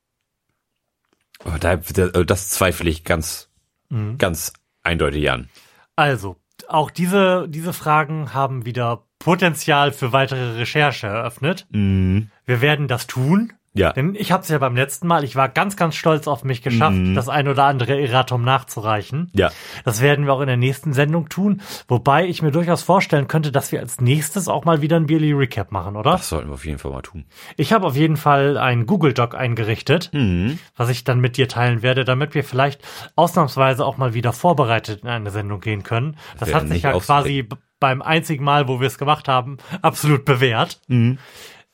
Speaker 1: Aber da, da, das zweifle ich ganz,
Speaker 2: Mhm.
Speaker 1: ganz eindeutig an.
Speaker 2: Also, auch diese, diese Fragen haben wieder Potenzial für weitere Recherche eröffnet.
Speaker 1: Mhm.
Speaker 2: Wir werden das tun.
Speaker 1: Ja.
Speaker 2: Denn ich habe es ja beim letzten Mal, ich war ganz, ganz stolz auf mich geschafft,
Speaker 1: Mhm.
Speaker 2: das ein oder andere Erratum nachzureichen.
Speaker 1: Ja.
Speaker 2: Das werden wir auch in der nächsten Sendung tun. Wobei ich mir durchaus vorstellen könnte, dass wir als nächstes auch mal wieder ein Billy Recap machen, oder?
Speaker 1: Das sollten wir auf jeden Fall mal tun.
Speaker 2: Ich habe auf jeden Fall ein Google Doc eingerichtet,
Speaker 1: Mhm.
Speaker 2: was ich dann mit dir teilen werde, damit wir vielleicht ausnahmsweise auch mal wieder vorbereitet in eine Sendung gehen können. Das
Speaker 1: Wäre
Speaker 2: hat sich ja quasi beim einzigen Mal, wo wir es gemacht haben, absolut bewährt.
Speaker 1: Mhm.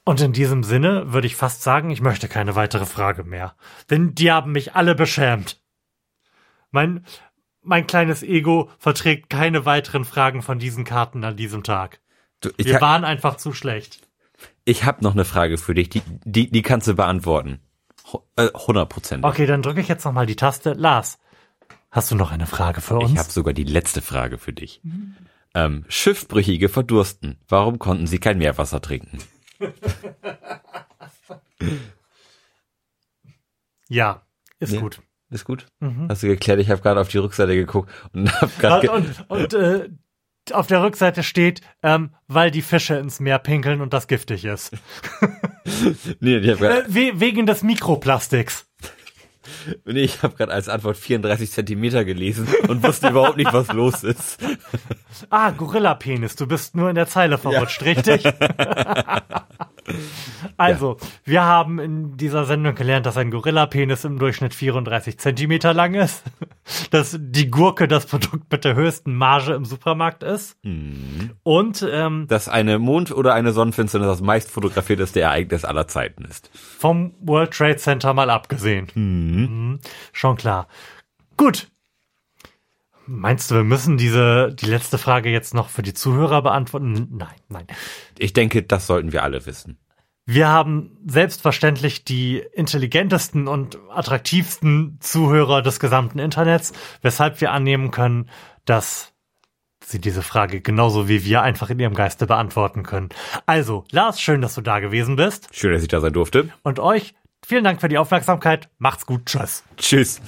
Speaker 2: Und in diesem Sinne würde ich fast sagen, ich möchte keine weitere Frage mehr. Denn die haben mich alle beschämt. Mein, mein kleines Ego verträgt keine weiteren Fragen von diesen Karten an diesem Tag.
Speaker 1: Du,
Speaker 2: Wir waren einfach zu schlecht.
Speaker 1: ich habe noch eine Frage für dich, die, die, die kannst du beantworten. Ho- äh, 100 Prozent.
Speaker 2: Okay, dann drücke ich jetzt nochmal die Taste. Lars, hast du noch eine Frage für uns?
Speaker 1: Ich habe sogar die letzte Frage für dich. Ähm, Schiffbrüchige verdursten. Warum konnten sie kein Meerwasser trinken?
Speaker 2: Ja, ist
Speaker 1: Ja.
Speaker 2: gut.
Speaker 1: Ist gut? Hast du geklärt? Ich habe gerade auf die Rückseite geguckt und habe gerade
Speaker 2: Und, und, und äh, auf der Rückseite steht, ähm, weil die Fische ins Meer pinkeln und das giftig ist.
Speaker 1: nee, ich habe
Speaker 2: Äh,
Speaker 1: gerade
Speaker 2: we wegen des Mikroplastiks.
Speaker 1: nee, ich hab grad als Antwort 34 Zentimeter gelesen und wusste überhaupt nicht, was los ist.
Speaker 2: Ah, Gorilla-Penis, du bist nur in der Zeile verrutscht, richtig? also, wir haben in dieser Sendung gelernt, dass ein Gorilla-Penis im Durchschnitt 34 Zentimeter lang ist, dass die Gurke das Produkt mit der höchsten Marge im Supermarkt ist und ähm,
Speaker 1: Dass eine Mond- oder eine Sonnenfinsternis das meist fotografierte Ereignis aller Zeiten ist.
Speaker 2: vom World Trade Center mal abgesehen. Mhm. Schon klar. Gut. Meinst du, wir müssen diese, die letzte Frage jetzt noch für die Zuhörer beantworten? Nein, nein.
Speaker 1: Ich denke, das sollten wir alle wissen.
Speaker 2: Wir haben selbstverständlich die intelligentesten und attraktivsten Zuhörer des gesamten Internets, weshalb wir annehmen können, dass sie diese Frage genauso wie wir einfach in ihrem Geiste beantworten können. Also, Lars, schön, dass du da gewesen bist.
Speaker 1: Schön, dass ich da sein durfte.
Speaker 2: Und euch, vielen Dank für die Aufmerksamkeit. Macht's gut. Tschüss.
Speaker 1: Tschüss.